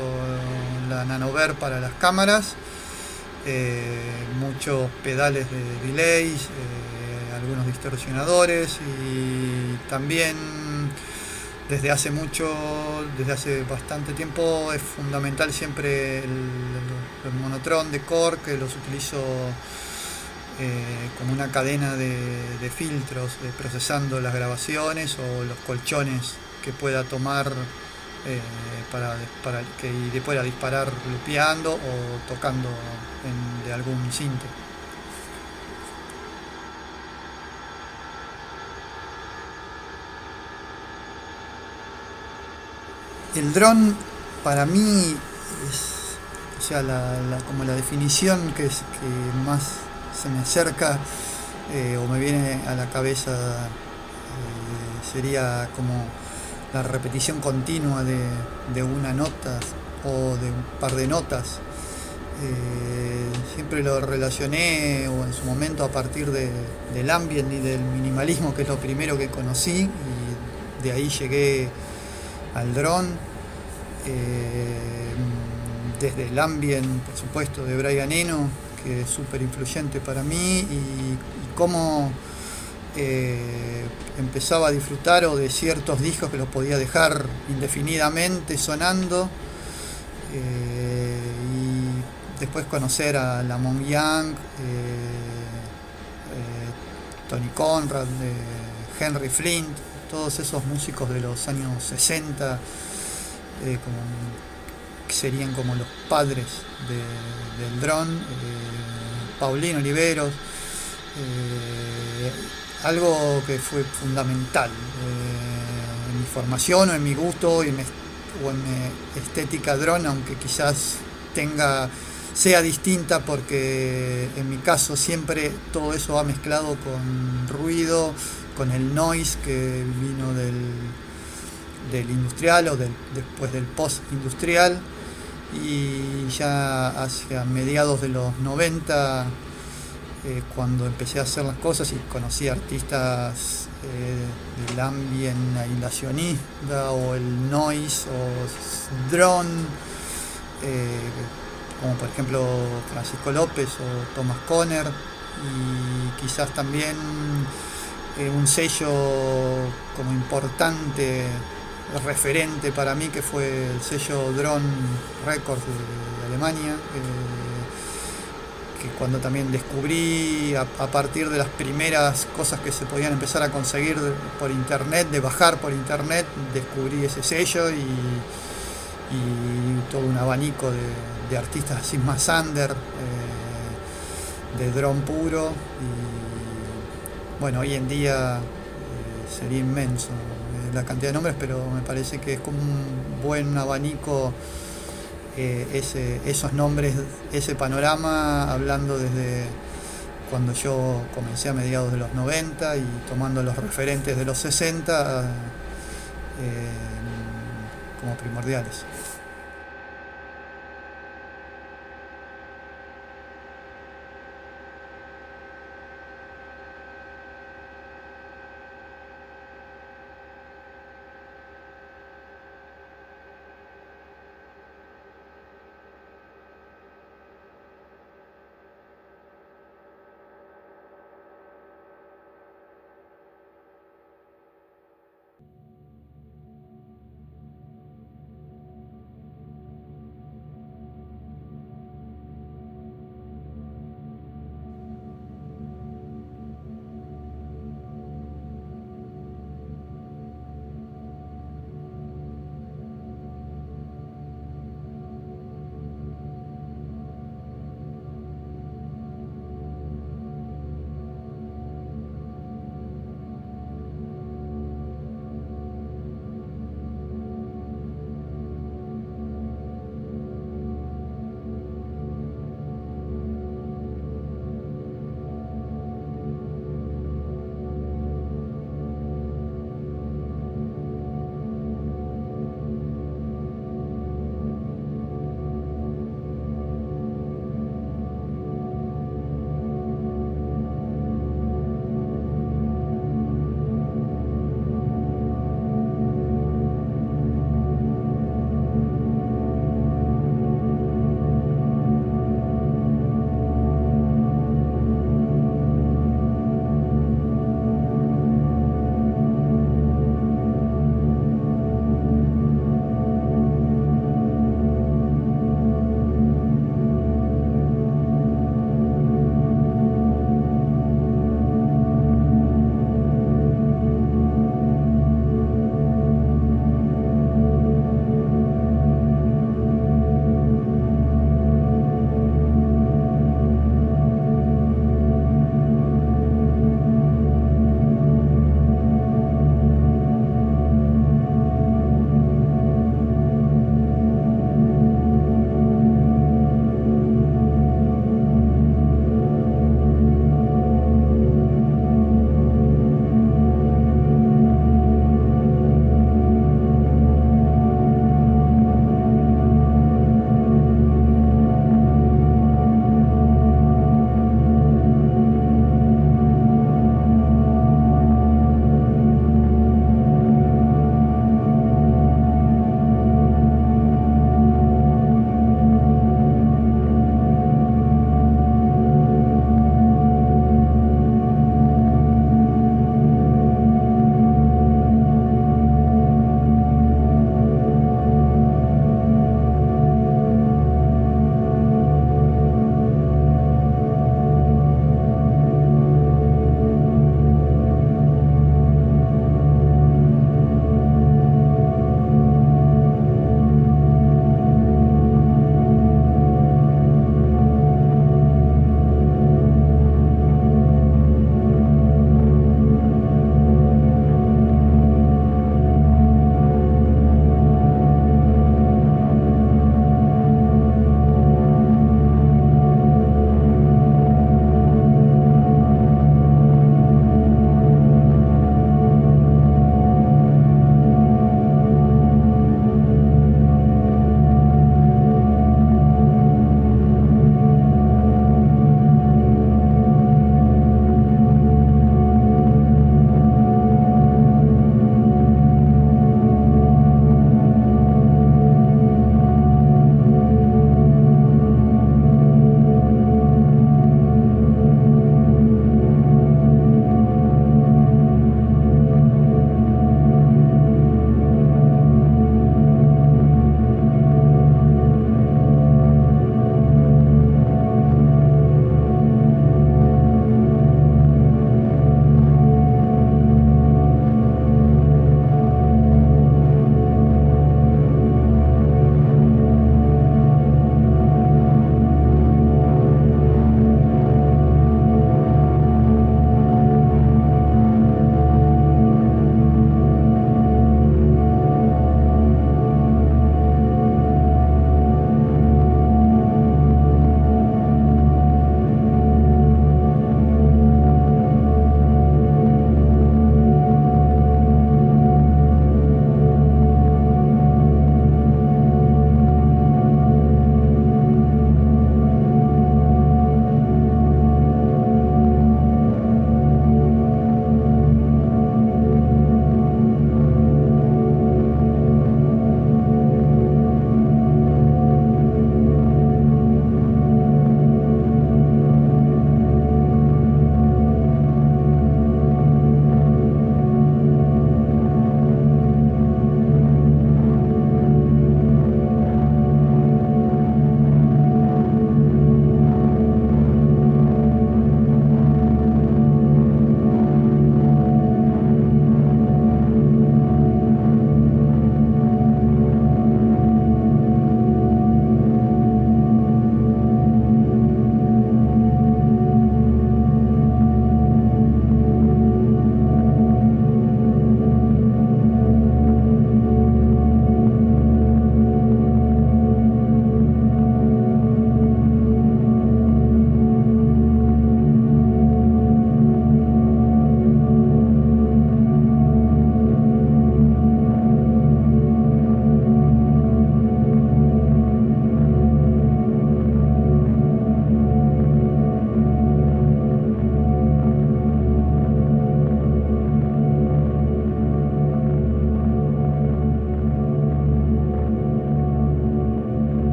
la Nanoverb para las cámaras. Eh, muchos pedales de delays, eh, algunos distorsionadores y también desde hace mucho, desde hace bastante tiempo es fundamental siempre el, monotron de core que los utilizo eh, como una cadena de, filtros procesando las grabaciones o los colchones que pueda tomar eh, para, para, que y pueda disparar lupeando o tocando de algún cinte. El dron para mí es o sea, como la definición que, es, que más se me acerca eh, o me viene a la cabeza eh, sería como la repetición continua de, una nota o de un par de notas. Eh, siempre lo relacioné o en su momento a partir del ambient y del minimalismo, que es lo primero que conocí, y de ahí llegué al dron. Eh, desde el ambient, por supuesto, de Brian Eno, que es súper influyente para mí, y, y cómo eh, empezaba a disfrutar o de ciertos discos que los podía dejar indefinidamente sonando eh, y después conocer a Lamont Young, eh, Tony Conrad, Henry Flint, todos esos músicos de los años 60 que serían como los padres del dron, Paulino Oliveros algo que fue fundamental eh, en mi formación o en mi gusto y en, o en mi estética drone, aunque quizás tenga sea distinta porque en mi caso siempre todo eso va mezclado con ruido, con el noise que vino del, del industrial o después del post-industrial. Y ya hacia mediados de los 90 eh, cuando empecé a hacer las cosas y conocí artistas eh, del ambient aislacionista o el noise o drone, eh, como por ejemplo Francisco López o Thomas Conner, y quizás también un sello como importante referente para mí que fue el sello Drone Records de, Alemania que cuando también descubrí a, partir de las primeras cosas que se podían empezar a conseguir por internet, de bajar por internet, descubrí ese sello y, todo un abanico de, artistas así más under, eh, de dron puro. Y bueno, hoy en día eh, sería inmenso eh, la cantidad de nombres, pero me parece que es como un buen abanico eh, ese, esos nombres, ese panorama, hablando desde cuando yo comencé a mediados de los 90 y tomando los referentes de los 60 eh, como primordiales.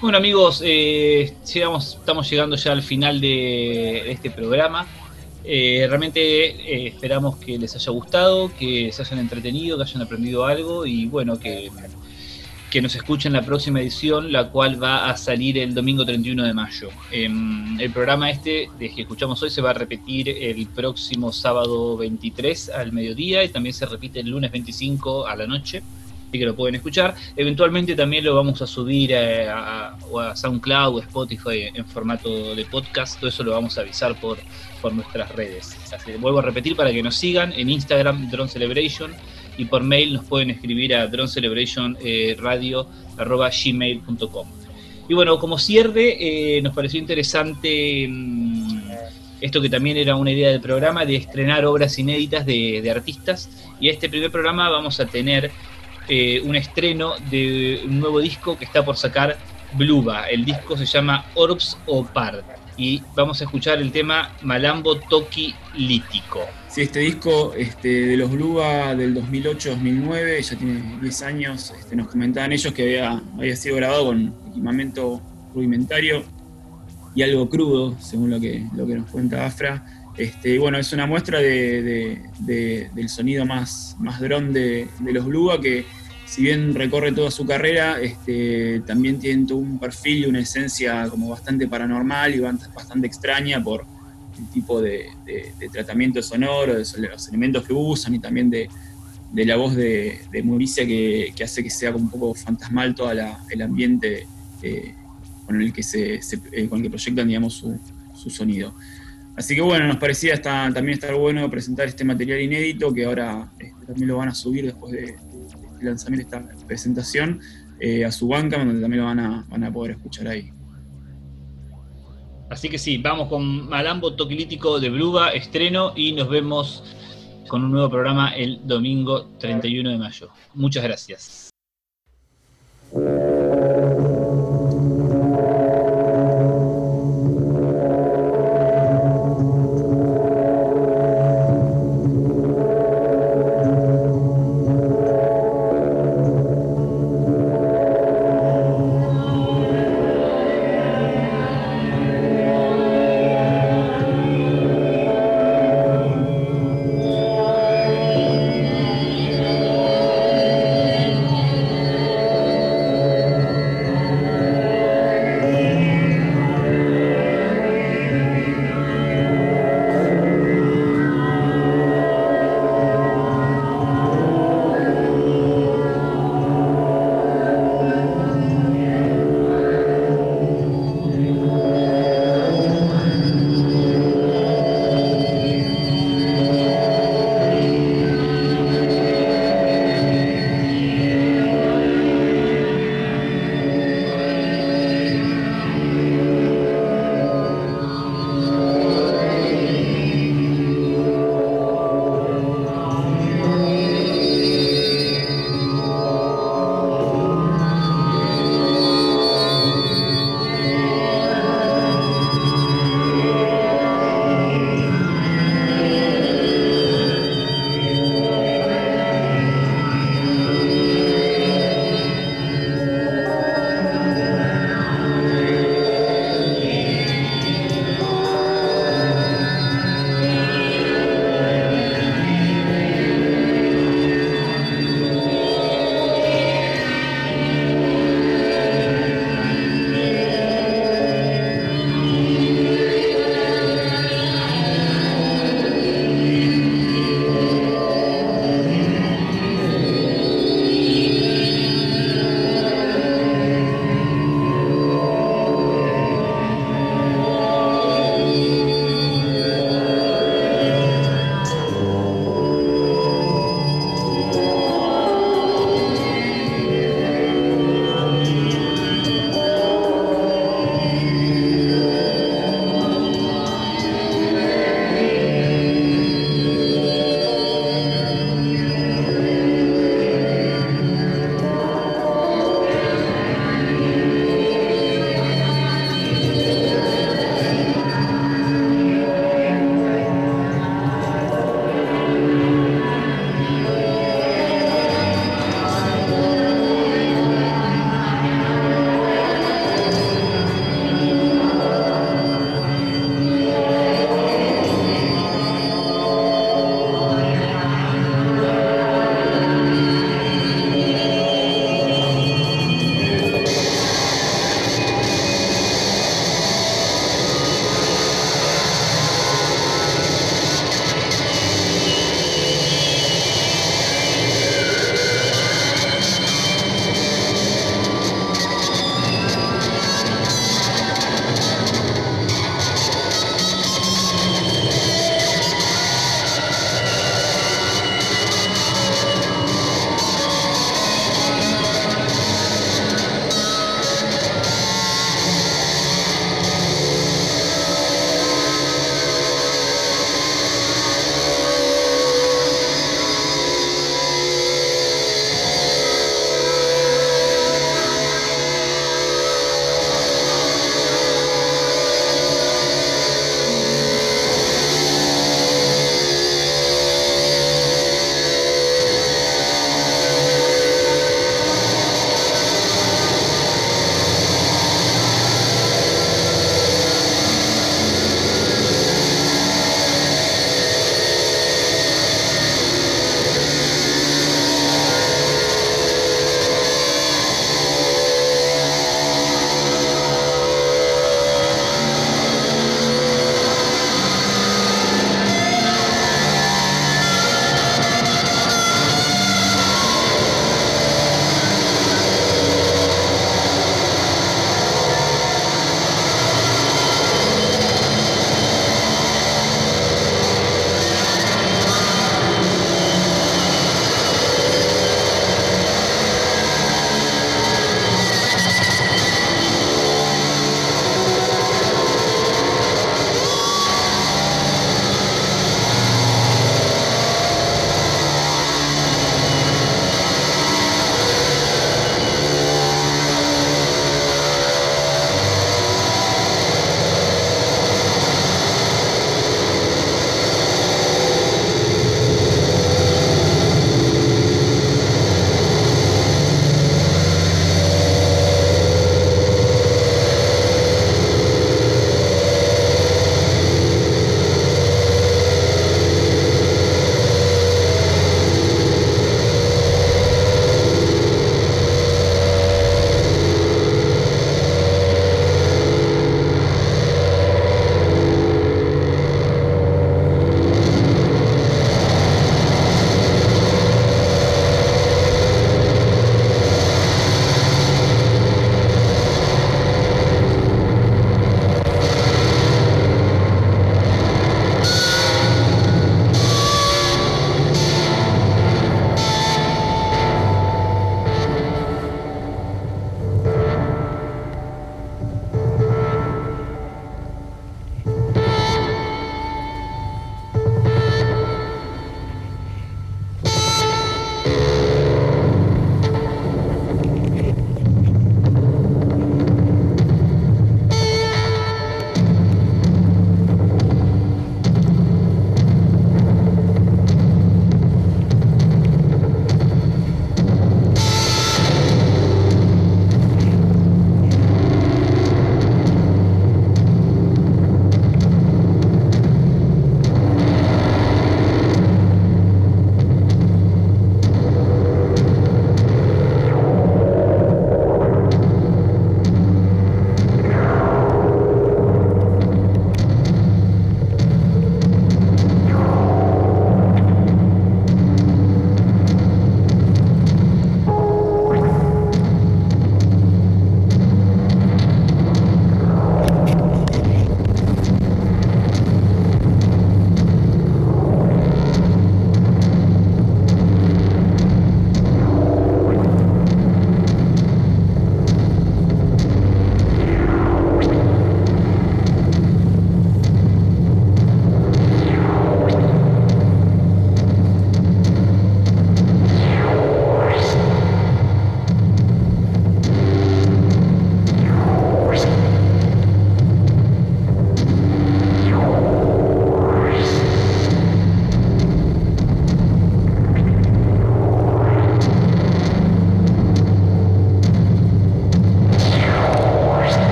Bueno amigos, eh, estamos llegando ya al final de este programa. Eh, realmente eh, esperamos que les haya gustado, que se hayan entretenido, que hayan aprendido algo y bueno, que, que nos escuchen la próxima edición, la cual va a salir el domingo 31 de mayo. Em, el programa este de que escuchamos hoy se va a repetir el próximo sábado 23 al mediodía y también se repite el lunes 25 a la noche que lo pueden escuchar. Eventualmente también lo vamos a subir a, a, SoundCloud o Spotify en formato de podcast. Todo eso lo vamos a avisar por, por nuestras redes. Vuelvo a repetir para que nos sigan en Instagram Drone Celebration y por mail nos pueden escribir a dronecelebrationradio.gmail.com. Y bueno, como cierre, eh, nos pareció interesante mm, esto que también era una idea del programa de estrenar obras inéditas de artistas. Y este primer programa vamos a tener eh, un estreno de un nuevo disco que está por sacar Bluba. El disco se llama Orbs o Par. Y vamos a escuchar el tema Malambo Toki Lítico. Sí, este disco este, de los Bluba del 2008-2009, ya tiene 10 años. Este, nos comentaban ellos que había, había sido grabado con equipamiento rudimentario y algo crudo, según lo que, lo que nos cuenta Afra. Este, bueno, es una muestra de, del sonido más, dron de, los Bluba que si bien recorre toda su carrera, este, también tiene todo un perfil y una esencia como bastante paranormal y bastante extraña por el tipo de, tratamiento sonoro, de los elementos que usan y también de, la voz de, Mauricia que, hace que sea como un poco fantasmal todo el ambiente eh, con, el que se, eh, con el que proyectan digamos, su, sonido. Así que bueno, nos parecía también estar bueno presentar este material inédito que ahora este, también lo van a subir después de, lanzamiento esta presentación eh, a su banca, donde también lo van a, poder escuchar ahí. Así que sí, vamos con Malambo Toquilítico de Bruga, estreno, y nos vemos con un nuevo programa el domingo 31 de mayo. Muchas gracias.